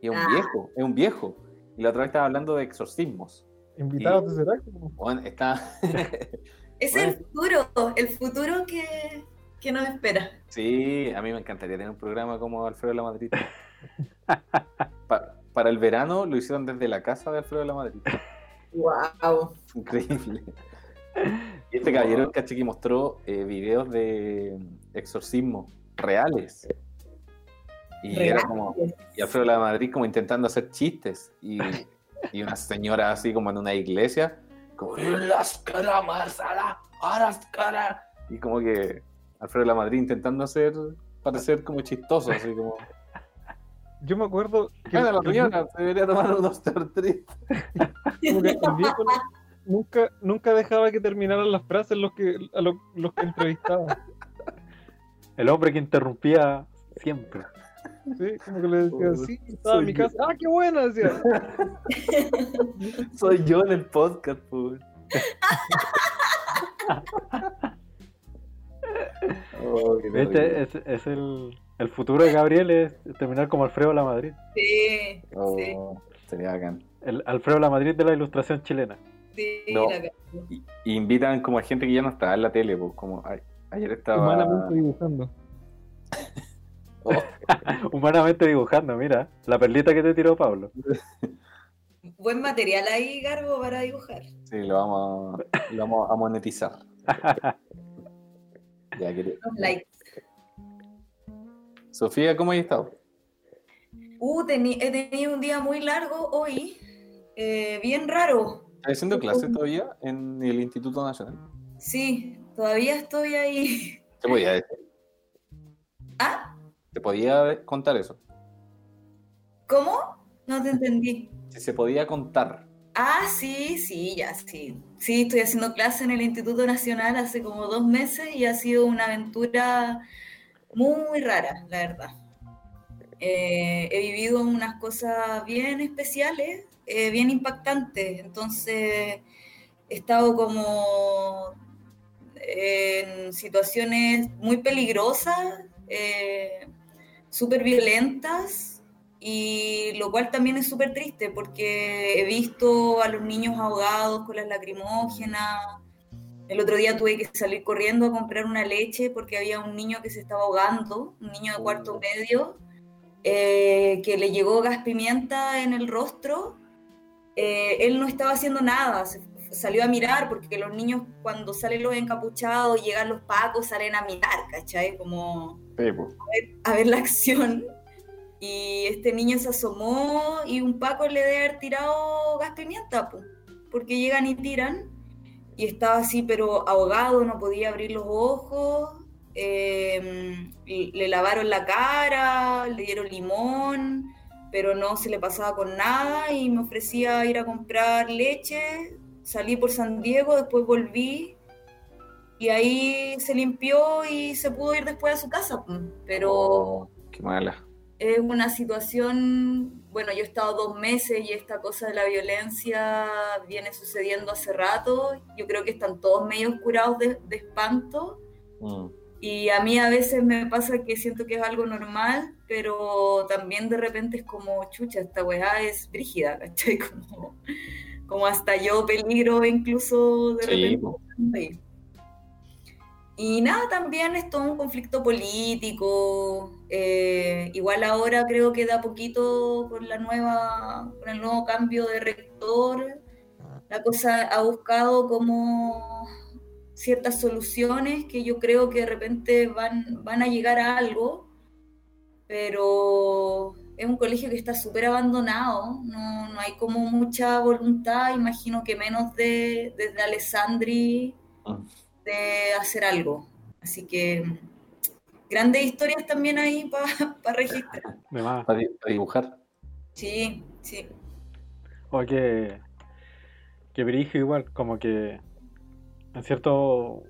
Y es un Ah. viejo, es un viejo. Y la otra vez estaba hablando de exorcismos. Invitados de Serac. como- Bueno, está... Es el futuro, el futuro que, que nos espera. Sí, a mí me encantaría tener un programa como Alfredo de la Madrid. Pa- para el verano lo hicieron desde la casa de Alfredo de la Madrid. Wow. Increíble. Y este caballero, caché, que mostró eh, videos de exorcismo reales. Y era como, y Alfredo de la Madrid como intentando hacer chistes. Y, y una señora así como en una iglesia, como las caras, las caras. Y como que Alfredo de la Madrid intentando hacer, parecer como chistoso, así como. Yo me acuerdo que, Bueno, la señora se debería tomar unos no- nunca, nunca dejaba que terminaran las frases los que, a lo- los que entrevistaba. El hombre que interrumpía siempre. ¿Sí? Como que le decía, Oh, sí, estaba en mi yo. casa. ¡Ah, qué buena! Decía. Soy yo en el podcast, pues. Oh. Es, es el, el futuro de Gabriel es terminar como Alfredo La Madrid. Sí, sí, Oh, sería bacán. El Alfredo La Madrid de la ilustración chilena. sí. No. la Y, y invitan como a gente que ya no está en la tele, pues, como a- ayer estaba. Humanamente dibujando. Humanamente dibujando, mira. La perlita que te tiró Pablo. Buen material ahí, Garbo, para dibujar. sí, lo vamos, a, lo vamos a monetizar. Ya, likes. Sofía, ¿cómo has estado? Uh, he tenido un día muy largo hoy. eh, bien raro. ¿Estás haciendo clases todavía en el Instituto Nacional? Sí, todavía estoy ahí. ¿Te podía decir? ¿Ah? ¿Te podía contar eso? ¿Cómo? No te entendí. Si se podía contar. Ah, sí, sí, ya, sí. Sí, estoy haciendo clase en el Instituto Nacional hace como dos meses y ha sido una aventura muy rara, la verdad. Eh, he vivido unas cosas bien especiales, eh, bien impactantes, entonces he estado como en situaciones muy peligrosas, eh, súper violentas, y lo cual también es súper triste porque he visto a los niños ahogados con las lacrimógenas. El otro día tuve que salir corriendo a comprar una leche porque había un niño que se estaba ahogando, un niño de cuarto medio, eh, que le llegó gas pimienta en el rostro. Eh, él no estaba haciendo nada, se salió a mirar porque los niños cuando salen los encapuchados, llegan los pacos, salen a mirar, ¿cachai? Como Sí, a ver, a ver la acción. Y este niño se asomó y un Paco le debe haber tirado gas pimienta, po, porque llegan y tiran. Y estaba así, pero ahogado, no podía abrir los ojos. eh, le lavaron la cara, le dieron limón, pero no se le pasaba con nada. Y me ofrecía ir a comprar leche. Salí por San Diego, después volví y ahí se limpió y se pudo ir después a su casa. Pero Oh, qué mala. es una situación, bueno, yo he estado dos meses y esta cosa de la violencia viene sucediendo hace rato. Yo creo que están todos medio curados de, de espanto. Mm. Y a mí a veces me pasa que siento que es algo normal, pero también de repente es como, chucha, esta weá es brígida, ¿cachai? Como, como hasta yo peligro incluso de Sí, repente. Y nada, también es todo un conflicto político. eh, igual ahora creo que da poquito con la nueva, con el nuevo cambio de rector, la cosa ha buscado como ciertas soluciones que yo creo que de repente van, van a llegar a algo, pero es un colegio que está súper abandonado, no, no hay como mucha voluntad, imagino que menos de, desde Alessandri Mm. de hacer algo. Así que grandes historias también ahí para registrar. De más. Para di- para dibujar. Sí, sí. O que, que brígido igual, como que en cierto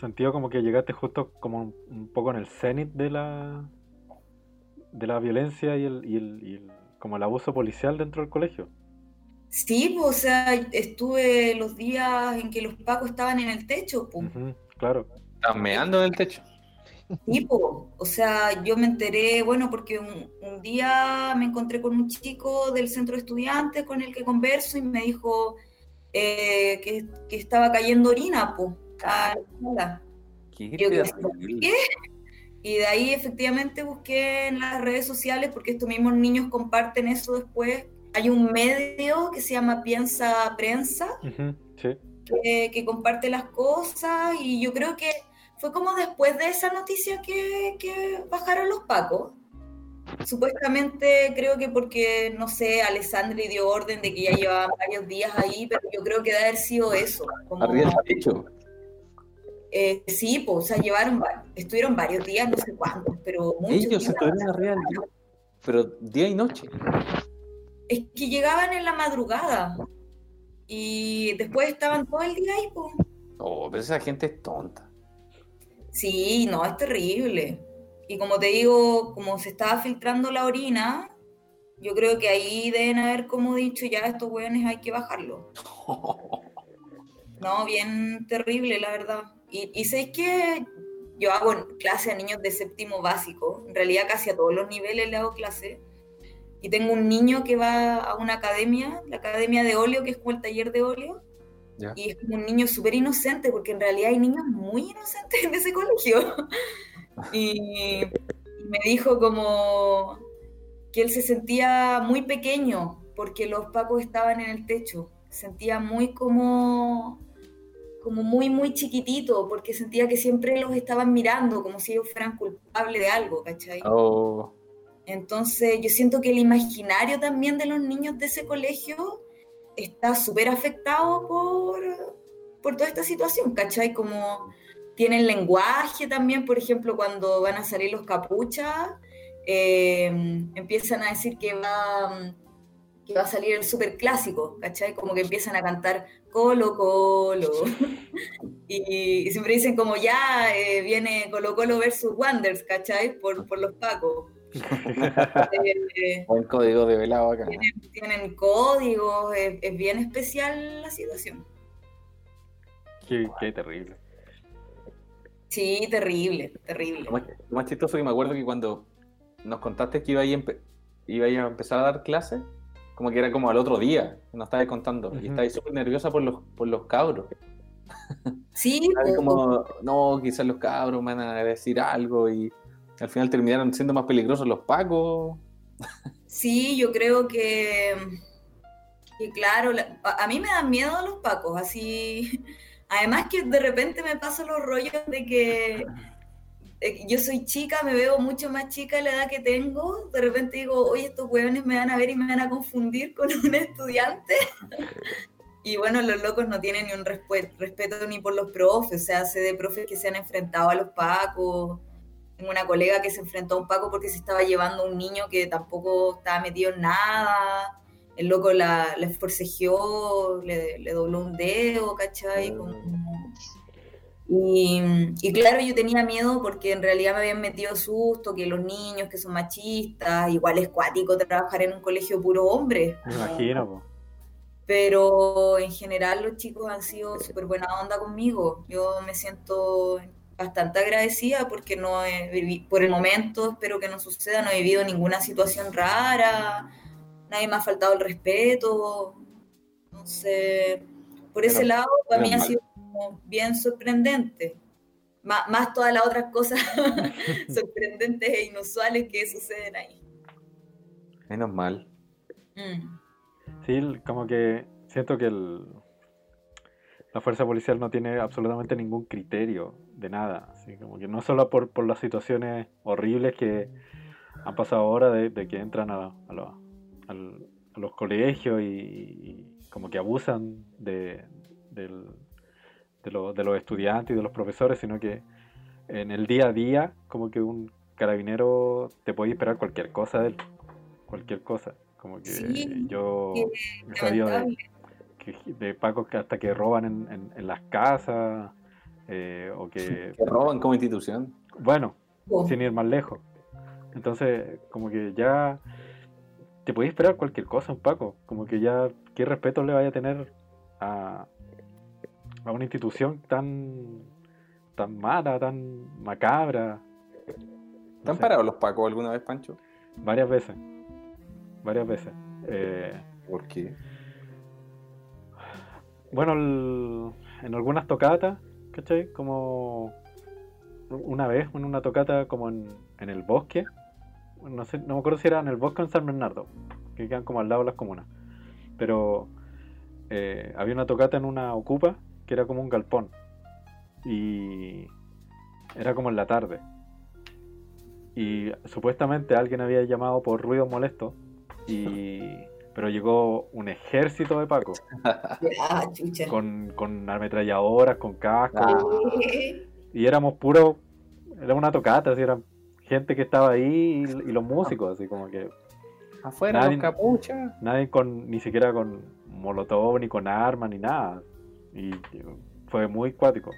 sentido como que llegaste justo como un, un poco en el cenit de la de la violencia y el, y el, y el- como el abuso policial dentro del colegio. Sí, pues, o sea, estuve los días en que los pacos estaban en el techo, pues. Ujú, claro. Estás meando en el techo. Sí, po. o sea, yo me enteré, bueno, porque un, un día me encontré con un chico del centro de estudiantes con el que converso y me dijo eh, que, que estaba cayendo orina, pues, a la escuela. Qué Yo. ¿Qué? Y de ahí efectivamente busqué en las redes sociales, porque estos mismos niños comparten eso después. Hay un medio que se llama Piensa Prensa, sí. que, que comparte las cosas, y yo creo que fue como después de esa noticia que, que bajaron los pacos. Supuestamente creo que porque, no sé, Alessandri dio orden de que ya llevaban varios días ahí, pero yo creo que debe haber sido eso. como- techo. Eh, sí, pues, o sea, llevaron, va- estuvieron varios días, no sé cuántos, pero muchos Ellos estuvieron arriba del techo. Pero día y noche. Es que llegaban en la madrugada y después estaban todo el día ahí, pues. Oh, pero esa gente es tonta. Sí, no, es terrible. Y como te digo, como se estaba filtrando la orina, yo creo que ahí deben haber como dicho, ya estos hueones hay que bajarlo. No, bien terrible, la verdad. Y, y sé que yo hago clase a niños de séptimo básico, en realidad casi a todos los niveles le hago clase. Y tengo un niño que va a una academia, la academia de óleo, que es como el taller de óleo, y es como un niño súper inocente, porque en realidad hay niños muy inocentes en ese colegio. y, y me dijo como que él se sentía muy pequeño, porque los pacos estaban en el techo. Sentía muy como como muy, muy chiquitito, porque sentía que siempre los estaban mirando como si ellos fueran culpables de algo, ¿cachai? Oh, Entonces yo siento que el imaginario también de los niños de ese colegio está súper afectado por, por toda esta situación, ¿cachai? Como tienen lenguaje también, por ejemplo, cuando van a salir los capuchas, eh, empiezan a decir que va, que va a salir el super clásico, ¿cachai? Como que empiezan a cantar Colo Colo. y, y siempre dicen como ya eh, viene Colo Colo versus Wonders, ¿cachai? Por, por los pacos. Eh, buen código de velado acá. tienen, tienen códigos, es, es bien especial la situación. Qué, qué terrible. Sí, terrible, terrible. Lo más, lo más chistoso que me acuerdo que cuando nos contaste que iba empe- iba a empezar a dar clases, como que era como al otro día, nos estaba contando, y Ujú. estaba súper nerviosa por los, por los cabros. Sí, como, no, quizás los cabros me van a decir algo, y al final terminaron siendo más peligrosos los pacos. Sí, yo creo que, que claro, la- a, mí me dan miedo los pacos, así. Además que de repente me pasan los rollos de que yo soy chica, me veo mucho más chica de la edad que tengo. De repente digo, oye, estos hueones me van a ver y me van a confundir con un estudiante. Y bueno, los locos no tienen ni un respe- respeto ni por los profes, o sea, sé de profes que se han enfrentado a los pacos. Tengo una colega que se enfrentó a un paco porque se estaba llevando a un niño que tampoco estaba metido en nada. El loco la, la forcejeó, le, le dobló un dedo, ¿cachai? Como- Y, y claro, yo tenía miedo porque en realidad me habían metido susto, que los niños que son machistas, igual es cuático trabajar en un colegio puro hombre. Me imagino, po. Pero en general los chicos han sido súper buena onda conmigo. Yo me siento bastante agradecida porque no he vivi- por el momento, espero que no suceda, no he vivido ninguna situación rara, nadie me ha faltado el respeto. Entonces, por ese Menos- lado, para mí ha mal. sido como bien sorprendente. Má- Más, todas las otras cosas sorprendentes e inusuales que suceden ahí. Menos mal. Mm. Sí, como que siento que el, la fuerza policial no tiene absolutamente ningún criterio de nada. Así como que no solo por, por las situaciones horribles que han pasado ahora de, de que entran a, a lo- a los colegios y, y como que abusan de, del- de, lo- de los estudiantes y de los profesores, sino que en el día a día como que un carabinero te puede esperar cualquier cosa de él. Cualquier cosa. Como que Sí, yo he sabido de, de pacos que hasta que roban en, en- en las casas eh, o que, Que roban como institución. bueno, Po. sin ir más lejos. Entonces, como que ya te podéis esperar cualquier cosa un Paco. Como que ya, ¿qué respeto le vaya a tener a, a una institución tan, tan mala, tan macabra? ¿Te han sé, parado los pacos alguna vez, Pancho? Varias veces. Varias veces. Eh, ¿Por qué? Bueno, el- en algunas tocatas, ¿cachai? Como una vez, en una tocata como en, en el bosque, no sé, no me acuerdo si era en el bosque o en San Bernardo, que quedan como al lado de las comunas, pero eh, había una tocata en una ocupa que era como un galpón y era como en la tarde y supuestamente alguien había llamado por ruido molesto y pero llegó un ejército de pacos Ah, chucha. con, con ametralladoras, con cascos, Ah. y éramos puro, era una tocata, así eran gente que estaba ahí y, y los músicos, así como que Afuera Nadie- los capuchas. nadie con, ni siquiera con molotov, ni con armas, ni nada, y fue muy cuático.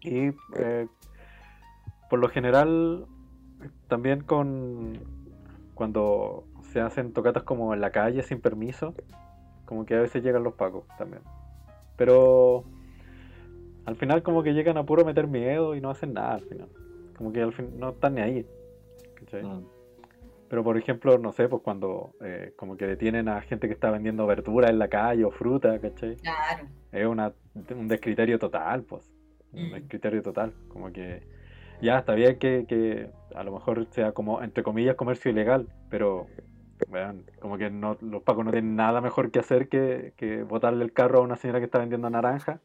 Y eh, por lo general, también con cuando se hacen tocatas como en la calle sin permiso, como que a veces llegan los pacos también. Pero al final como que llegan a puro meter miedo y no hacen nada al final. Como que al fin no están ni ahí. ¿cachai? Mm. Pero por ejemplo, no sé, pues cuando eh, como que detienen a gente que está vendiendo verduras en la calle o fruta, ¿cachai? Claro. Es una, un descriterio total, pues. Un Mm. descriterio total. Como que ya está bien que, que a lo mejor sea como, entre comillas, comercio ilegal, pero vean, como que no, los pacos no tienen nada mejor que hacer que, que botarle el carro a una señora que está vendiendo naranja.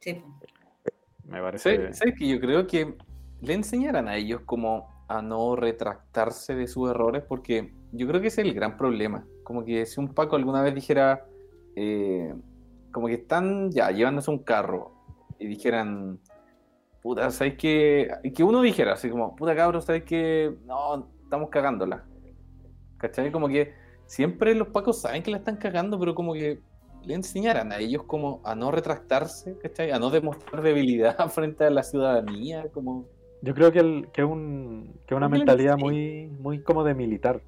Sí. Me parece. ¿Sabes sabes que yo creo que le enseñaran a ellos como a no retractarse de sus errores? Porque yo creo que ese es el gran problema. Como que si un Paco alguna vez dijera, eh, como que están ya llevándose un carro y dijeran, puta, ¿sabes qué? Que uno dijera así como, puta cabros, ¿sabes qué? No, estamos cagándola. ¿Cachai? Como que siempre los Pacos saben que la están cagando, pero como que le enseñaran a ellos como a no retractarse, ¿cachai? A no demostrar debilidad frente a la ciudadanía, como... Yo creo que, el, que, un, que una ¿Por qué le mentalidad muy, muy como de militar.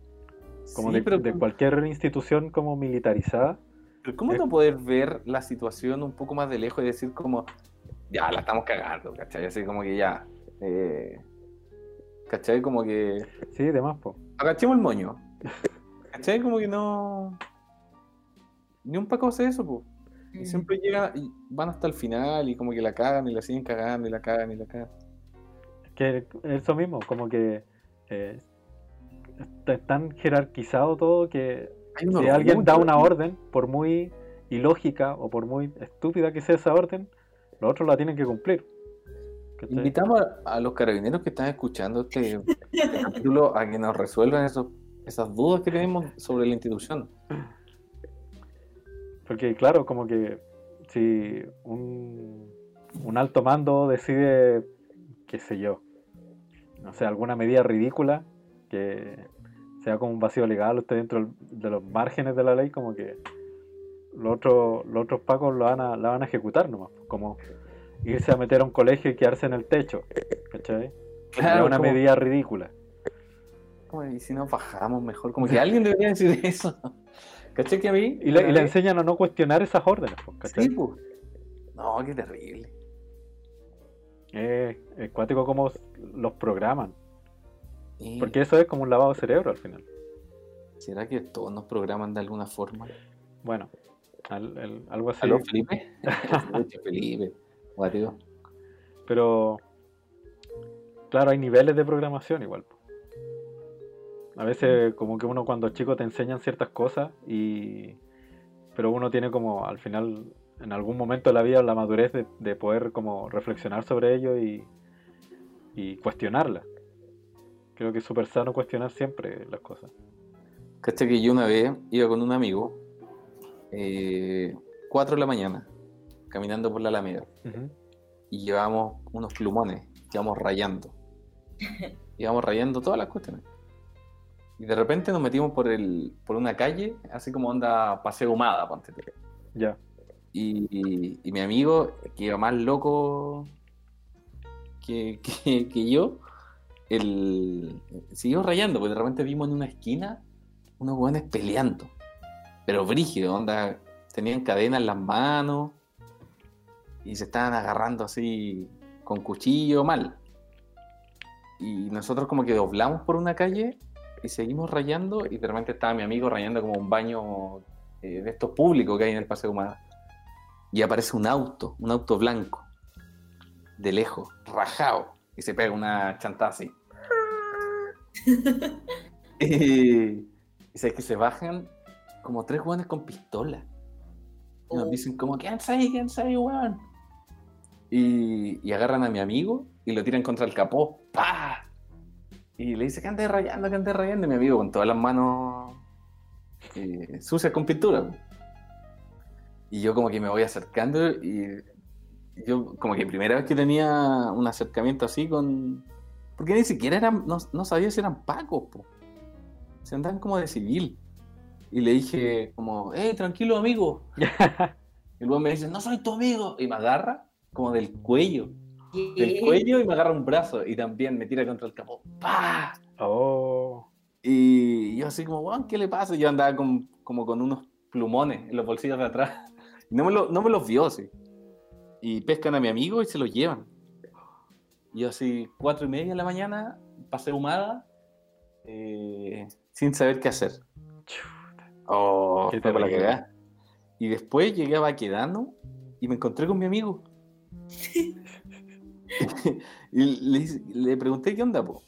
Como Sí, de, pero, de cualquier institución como militarizada. pero ¿cómo es- no poder ver la situación un poco más de lejos y decir como, ya, la estamos cagando, ¿cachai? Así como que ya... eh, ¿Cachai? Como que. Sí, de más, po. Agachemos el moño. ¿Cachai? Como que no. Ni un Paco hace eso, po. Y siempre llega y van hasta el final y como que la cagan y la siguen cagando y la cagan y la cagan. Que eso mismo, como que eh, está tan jerarquizado todo que si alguien da una orden, por muy ilógica o por muy estúpida que sea esa orden, los otros la tienen que cumplir. Invitamos a, a los carabineros que están escuchando este, este capítulo a que nos resuelvan esos, esas dudas que tenemos sobre la institución. Porque claro, como que si un, un alto mando decide, qué sé yo, no sé, alguna medida ridícula que sea como un vacío legal o esté dentro de los márgenes de la ley, como que los otros, los otros pacos lo van a, la van a ejecutar nomás, como irse a meter a un colegio y quedarse en el techo, ¿cachai? Claro, Es una como- medida ridícula. como, y si nos bajamos mejor, como que alguien debería decir eso. ¿Cachai que a mí? Y le, y le enseñan a no cuestionar esas órdenes, pues, ¿cachai? Sí, pues. No, qué terrible. Es, es cuático como los programan. Eh, Porque eso es como un lavado de cerebro al final. ¿Será que todos nos programan de alguna forma? Bueno, al- algo así. ¿Aló, Felipe? Felipe. Pero, claro, hay niveles de programación igual. A veces como que uno cuando chico te enseñan ciertas cosas y... Pero uno tiene como al final, en algún momento de la vida, la madurez de, de poder como reflexionar sobre ello y, y cuestionarlas. Creo que es súper sano cuestionar siempre las cosas. ¿Cachai que yo una vez iba con un amigo, eh, 4 de la mañana, caminando por la Alameda, Ujú. y llevábamos unos plumones, íbamos rayando. íbamos rayando todas las cuestiones. Y de repente nos metimos por, el, por una calle, así como onda paseo humada, ponte. Ya. Y, mi amigo, que iba más loco que, que- yo, él siguió rayando, porque de repente vimos en una esquina unos hueones peleando. Pero brígido, onda, tenían cadena en las manos y se estaban agarrando así con cuchillo mal. Y nosotros como que doblamos por una calle y seguimos rayando y de repente estaba mi amigo rayando como un baño eh, de estos públicos que hay en el Paseo Humada. Y aparece un auto, un auto blanco, de lejos, rajado, y se pega una chantada así. y y sabes que se bajan como tres jóvenes con pistola. Y nos Oh. dicen como, quédense ahí, quédense ahí, weón. Y, y agarran a mi amigo y lo tiran contra el capó. ¡Pah! Y le dice que ande rayando, que ande rayando. Y mi amigo con todas las manos eh, sucias con pintura. Y yo como que me voy acercando y yo como que primera vez que tenía un acercamiento así con... Porque ni siquiera eran, no, no sabía si eran pacos, po. Se andaban como de civil. Y le dije como, hey, tranquilo amigo. Y luego me dice, no soy tu amigo. Y me agarra como del cuello. Del cuello y me agarra un brazo. Y también me tira contra el capó. ¡Pah! Oh. Y yo así como, ¿qué le pasa? Yo andaba con- como con unos plumones en los bolsillos de atrás. No me, lo- no me los vio, sí. Y pescan a mi amigo y se los llevan. Y así, cuatro y media de la mañana, pasé humada, eh, sin saber qué hacer. Oh, Qué fue para la cagada. Y después llegué a Baquedano y me encontré con mi amigo. y le, le pregunté qué onda, po.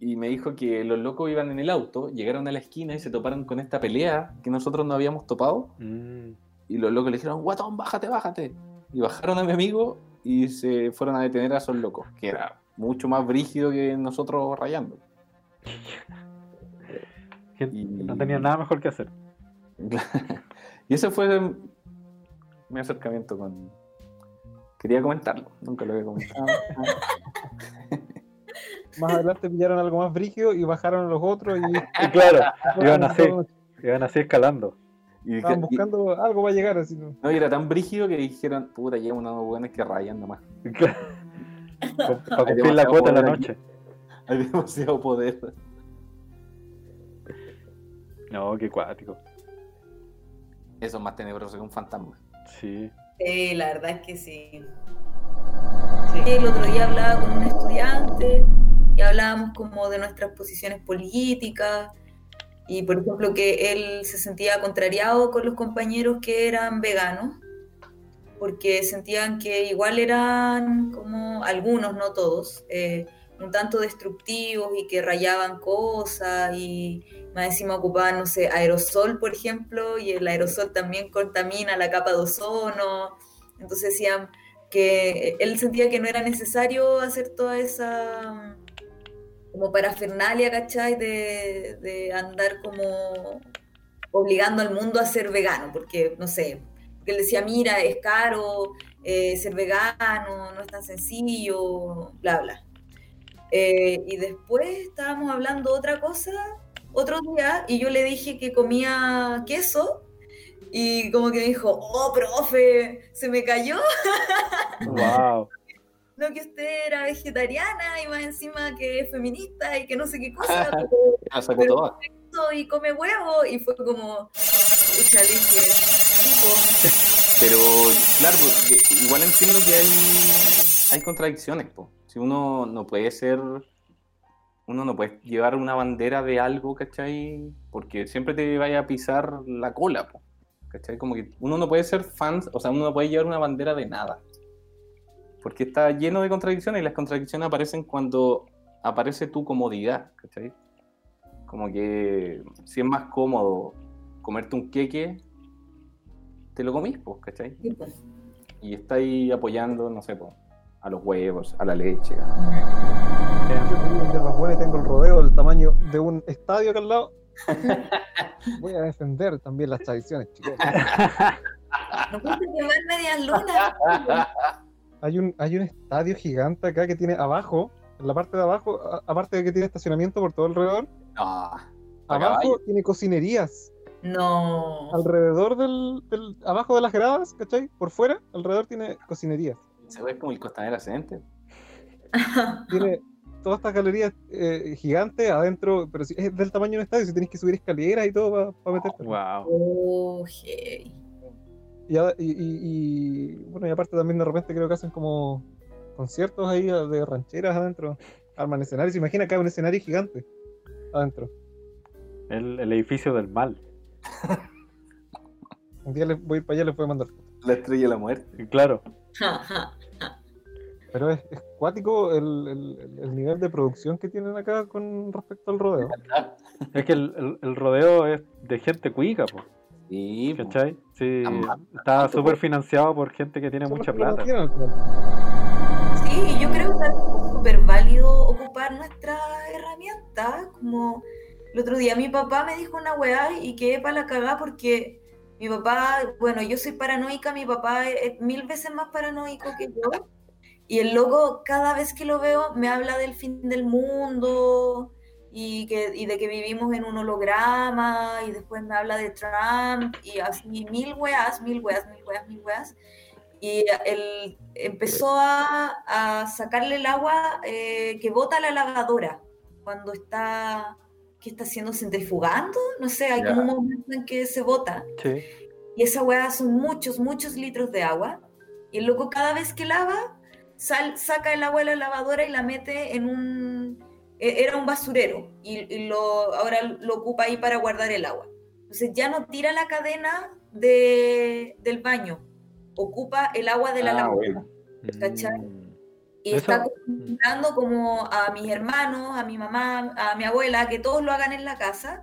Y me dijo que los locos iban en el auto, llegaron a la esquina y se toparon con esta pelea que nosotros no habíamos topado. Mm. Y los locos le dijeron, guatón, bájate, bájate. Y bajaron a mi amigo y se fueron a detener a esos locos, que era mucho más brígido que nosotros rayando. Y- No tenía nada mejor que hacer. y ese fue mi acercamiento con... Quería comentarlo, nunca lo había comentado. Más adelante pillaron algo más brígido y bajaron a los otros y Y claro, iban así, iban así escalando. Y, que- y- buscando algo para llegar así. ¿no? no, y era tan brígido que dijeron, puta, lleva unos buenos que rayan nomás. Para Hay cumplir la demasiado cuota en la aquí. noche. Hay demasiado poder. No, qué cuático. Eso es más tenebroso que un fantasma. Sí. Sí, la verdad es que sí. Sí, El otro día hablaba con un estudiante y hablábamos como de nuestras posiciones políticas y por ejemplo que él se sentía contrariado con los compañeros que eran veganos porque sentían que igual eran como algunos, no todos, eh, un tanto destructivos y que rayaban cosas y más encima ocupaban, no sé, aerosol, por ejemplo, y el aerosol también contamina la capa de ozono. Entonces decían que él sentía que no era necesario hacer toda esa como parafernalia, ¿cachai? De, de andar como obligando al mundo a ser vegano, porque, no sé, que él decía, mira, es caro eh, ser vegano, no es tan sencillo, bla, bla. Eh, y después estábamos hablando otra cosa, otro día, y yo le dije que comía queso, y como que me dijo, oh, profe, se me cayó. Wow. No, que usted era vegetariana y más encima que es feminista y que no sé qué cosa. pero, Ah, pero y come huevo, y fue como, pucha, le dije, tipo, Pero, claro, igual entiendo que hay, hay contradicciones, po. Si uno no puede ser, uno no puede llevar una bandera de algo, ¿cachai? Porque siempre te vaya a pisar la cola, po. ¿Cachai? Como que uno no puede ser fan, o sea, uno no puede llevar una bandera de nada. Porque está lleno de contradicciones y las contradicciones aparecen cuando aparece tu comodidad, ¿cachai? Como que si es más cómodo comerte un queque, te lo comís, pues, ¿cachai? tipo, y estáis apoyando, no sé, po, a los huevos, a la leche. Yo Hierbas Buenas y tengo el rodeo del tamaño de un estadio acá al lado. Voy a defender también las tradiciones, chicos. no puedes quemar medias lunas. Hay un, hay un estadio gigante acá que tiene abajo, en la parte de abajo, a- aparte de que tiene estacionamiento por todo alrededor, No, abajo caballo. tiene cocinerías. No. Alrededor del, del- abajo de las gradas, ¿cachai? Por fuera, alrededor tiene cocinerías. se ve como el costanera Center. Tiene todas estas galerías eh, gigantes adentro, pero si es del tamaño de un estadio, si tenés que subir escaleras y todo para meterte. Wow. Oh, hey. Y, bueno, y aparte también de repente creo que hacen como conciertos ahí de rancheras adentro. Arman escenarios. Imagina acá un escenario gigante adentro. El, el edificio del mal. Un día les voy a ir para allá y les voy a mandar fotos. La estrella de la muerte. Claro. Pero es, es cuático el, el- el nivel de producción que tienen acá con respecto al rodeo. Es que el, el- el rodeo es de gente cuica, po, Sí. ¿cachai? Sí, está súper financiado por gente que tiene mucha plata. Sí, yo creo que es súper válido ocupar nuestras herramientas. Como el otro día mi papá me dijo una weá y quedé para la cagada porque mi papá, bueno, yo soy paranoica, mi papá es, es mil veces más paranoico que yo. Y el loco, cada vez que lo veo, me habla del fin del mundo y, que, y de que vivimos en un holograma y después me habla de Trump y así mil weas, mil weas, mil weas, mil weas. Y él empezó a, a sacarle el agua eh, que bota la lavadora cuando está, ¿qué está haciendo? ¿Centrifugando? No sé, hay Ya. como un momento en que se bota. Sí. Y esa weá son muchos, muchos litros de agua. Y el loco cada vez que lava, sal- saca el agua de la lavadora y la mete en un... e- Era un basurero y, y lo, ahora lo ocupa ahí para guardar el agua. Entonces ya no tira la cadena de, del baño, ocupa el agua de la Ah, lavadora. bueno. ¿Cachai? Mm. Y Eso- está acostumbrando como a mis hermanos, a mi mamá, a mi abuela, que todos lo hagan en la casa.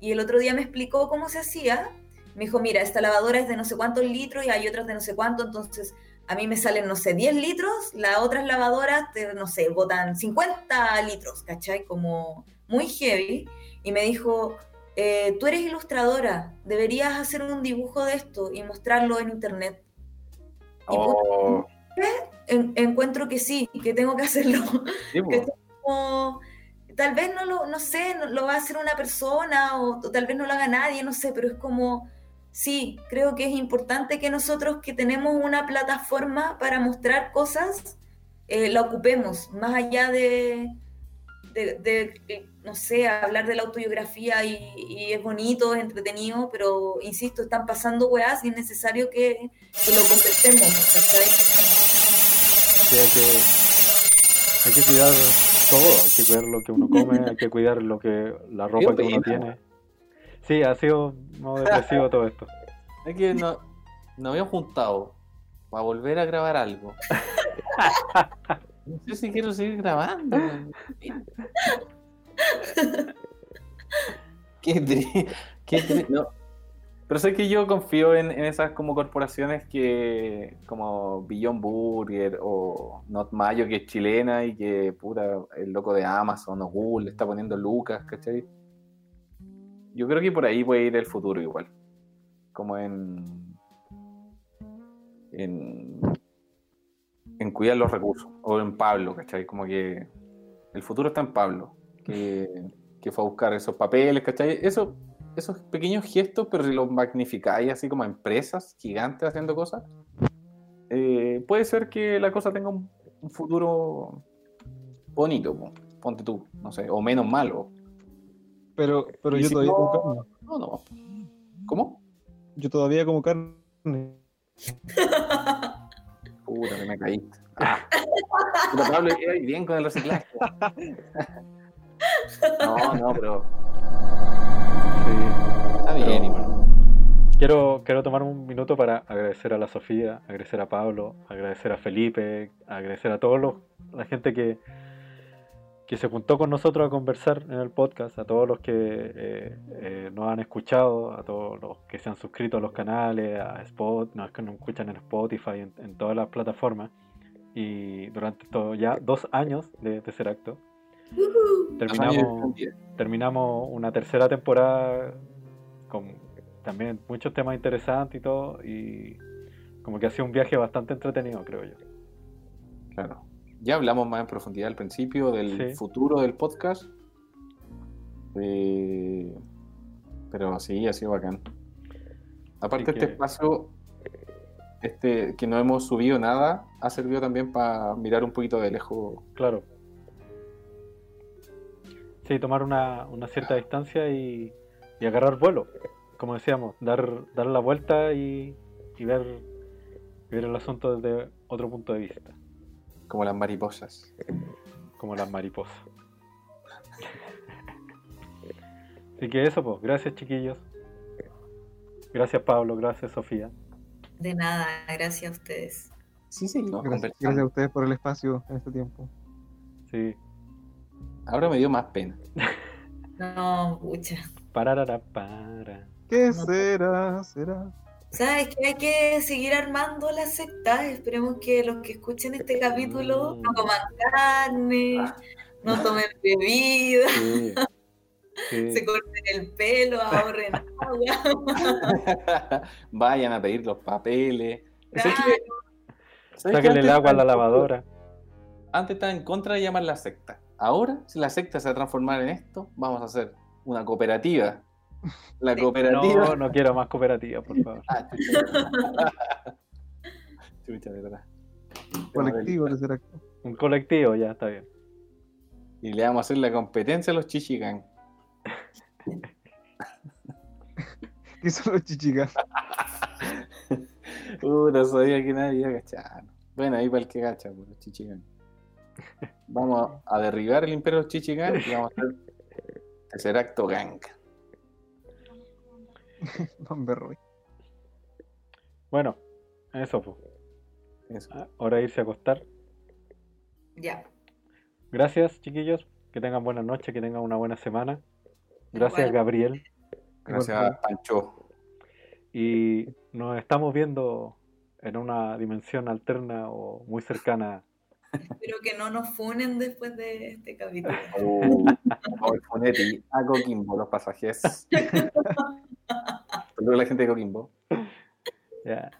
Y el otro día me explicó cómo se hacía. Me dijo, mira, esta lavadora es de no sé cuántos litros y hay otras de no sé cuánto, entonces a mí me salen, no sé, 10 litros, las otras lavadoras, te- no sé, botan 50 litros, ¿cachai? Como muy heavy. Y me dijo, eh, tú eres ilustradora, deberías hacer un dibujo de esto y mostrarlo en internet. Y Oh, en- encuentro que sí, que tengo que hacerlo. sí, po. que como, tal vez no lo, no sé, no- lo va a hacer una persona o, o tal vez no lo haga nadie, no sé, pero es como, sí, creo que es importante que nosotros que tenemos una plataforma para mostrar cosas, eh, la ocupemos, más allá de, de, de, eh, no sé, hablar de la autobiografía y, y es bonito, es entretenido, pero insisto, están pasando weas y es necesario que, que lo. Sí, hay que, hay que cuidar todo, hay que cuidar lo que uno come, hay que cuidar lo que la ropa que uno tiene. Sí, ha sido modo depresivo todo esto. Es que no, nos habíamos juntado para volver a grabar algo. No sé si quiero seguir grabando. Qué tri- qué tri- no. Pero sé que yo confío en, en esas como corporaciones que como Beyond Burger o Not Mayo que es chilena y que puta el loco de Amazon o Google le está poniendo lucas, ¿cachai? Yo creo que por ahí puede ir el futuro igual. Como en en cuidar los recursos o en Pablo, ¿cachai? Como que el futuro está en Pablo, que, que fue a buscar esos papeles, ¿cachai? Eso, esos pequeños gestos, pero si los magnificáis así como empresas gigantes haciendo cosas, eh, puede ser que la cosa tenga un, futuro bonito, po. ponte tú, no sé, o menos malo. Pero, pero yo si todavía no- como carne. No, no. ¿Cómo? Yo todavía como carne. Puta, que me caíste. Ah. Puta, Pablo, eh, bien con el reciclaje. No, no, pero Sí. está bien, Pero- igual. Quiero, quiero tomar un minuto para agradecer a la Sofía, agradecer a Pablo, agradecer a Felipe, agradecer a todos los, la gente que, que se juntó con nosotros a conversar en el podcast, a todos los que eh, eh, nos han escuchado, a todos los que se han suscrito a los canales, a Spot, nos, que nos escuchan en Spotify, en, en todas las plataformas. Y durante estos ya dos años de Tercer Acto, terminamos, terminamos una tercera temporada con también muchos temas interesantes y todo, y como que ha sido un viaje bastante entretenido, creo yo. Claro. Ya hablamos más en profundidad al principio del Sí. futuro del podcast. Eh, pero sí, ha sido bacán. Aparte, este que- espacio este, que no hemos subido nada ha servido también para mirar un poquito de lejos. Claro. Sí, tomar una, una cierta distancia y, y agarrar vuelo, como decíamos, dar, dar la vuelta y, y ver, ver el asunto desde otro punto de vista, Como las mariposas. como las mariposas. Así que eso, pues, gracias chiquillos. Gracias Pablo, gracias Sofía. De nada, gracias a ustedes. Sí, seguimos Gracias, gracias a ustedes por el espacio en este tiempo. Sí. Ahora me dio más pena. No, pucha. Pararara, para. ¿Qué No. será? ¿Será? ¿Sabes que hay que seguir armando la secta? Esperemos que los que escuchen este capítulo no coman carne, no tomen bebida, Sí. Sí. se corten el pelo, ahorren agua. Vayan a pedir los papeles. ¿Sabes Claro. Sáquenle el Antes agua a la lavadora. Antes estaba en contra de llamar la secta. Ahora, si la secta se va a transformar en esto, vamos a hacer una cooperativa. La cooperativa. No, no quiero más cooperativa, por favor. Ah, chucha. De verdad. Colectivo de ser acto. Un colectivo, ya está bien. Y le vamos a hacer la competencia a los chichigan. ¿Qué son los chichicas? Uh, no sabía que nadie iba a cachar. Bueno, ahí para el que gacha, pues, los chichigan. Vamos a derribar el imperio de los chichigan y vamos a hacer tercer acto gang. Don Berroy. Bueno, eso pues. Eso. Ahora irse a acostar. Ya. Gracias, chiquillos. Que tengan buena noche, que tengan una buena semana. Gracias, Igual. Gabriel. Gracias, Pancho. Y nos estamos viendo en una dimensión alterna o muy cercana. Espero que no nos funen después de este capítulo. A Coquimbo, los pasajes. Saludos a la gente de Coquimbo. Ya.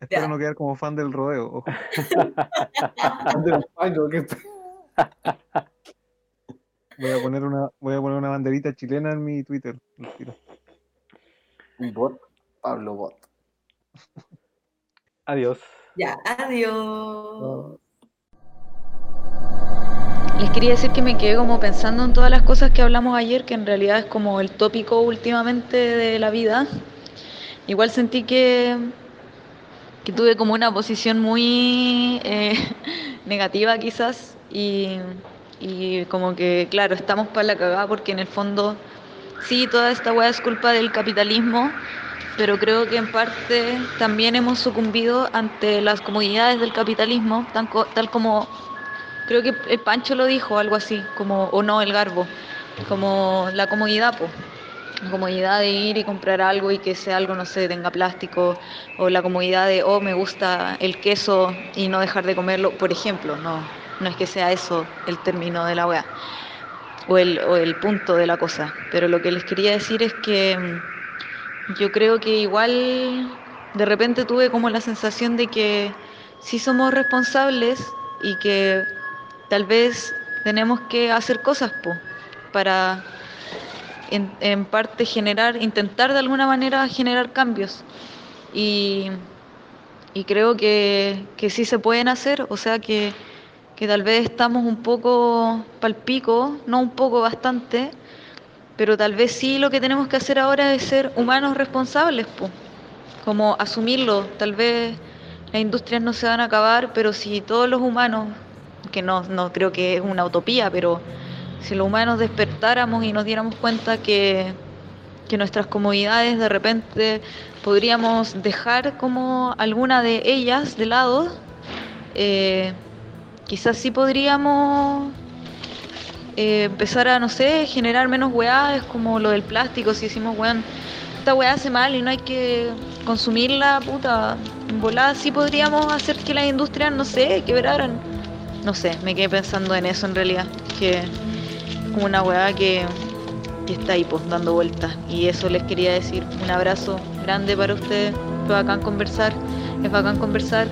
Espero no quedar como fan del rodeo. ojo. No, qué- Voy a poner una, voy a poner una banderita chilena en mi Twitter. tiro. Un bot, Pablo Bot. Adiós. Ya, adiós. Les quería decir que me quedé como pensando en todas las cosas que hablamos ayer, que en realidad es como el tópico últimamente de la vida. Igual sentí que, que tuve como una posición muy eh, negativa quizás y, Y como que, claro, estamos para la cagada porque en el fondo, sí, toda esta weá es culpa del capitalismo, pero creo que en parte también hemos sucumbido ante las comodidades del capitalismo, tal como creo que el Pancho lo dijo, algo así, como, o no, el Garbo, como la comodidad, pues. La comodidad de ir y comprar algo y que ese algo, no sé, tenga plástico, o la comodidad de, oh, me gusta el queso y no dejar de comerlo, por ejemplo, no, no es que sea eso el término de la wea, o el, o el punto de la cosa, pero lo que les quería decir es que mm, yo creo que igual de repente tuve como la sensación de que sí somos responsables y que tal vez tenemos que hacer cosas para en, parte generar, intentar de alguna manera generar cambios. Y, creo que, que, sí se pueden hacer, o sea que, tal vez estamos un poco palpico, no un poco, bastante, pero tal vez sí lo que tenemos que hacer ahora es ser humanos responsables, como asumirlo, tal vez las industrias no se van a acabar, pero si todos los humanos que no, no creo que es una utopía, pero si los humanos despertáramos y nos diéramos cuenta que, que nuestras comodidades de repente podríamos dejar como alguna de ellas de lado, eh, quizás sí podríamos eh, empezar a, no sé, generar menos weá, como lo del plástico, si decimos, weón, esta weá hace mal y no hay que consumirla, puta, volada sí podríamos hacer que las industrias, no sé, quebraran no sé, me quedé pensando en eso en realidad, que como una weá que, está ahí pues dando vueltas. Y eso les quería decir, un abrazo grande para ustedes, es bacán conversar, es bacán conversar,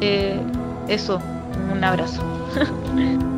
eh, eso, un abrazo.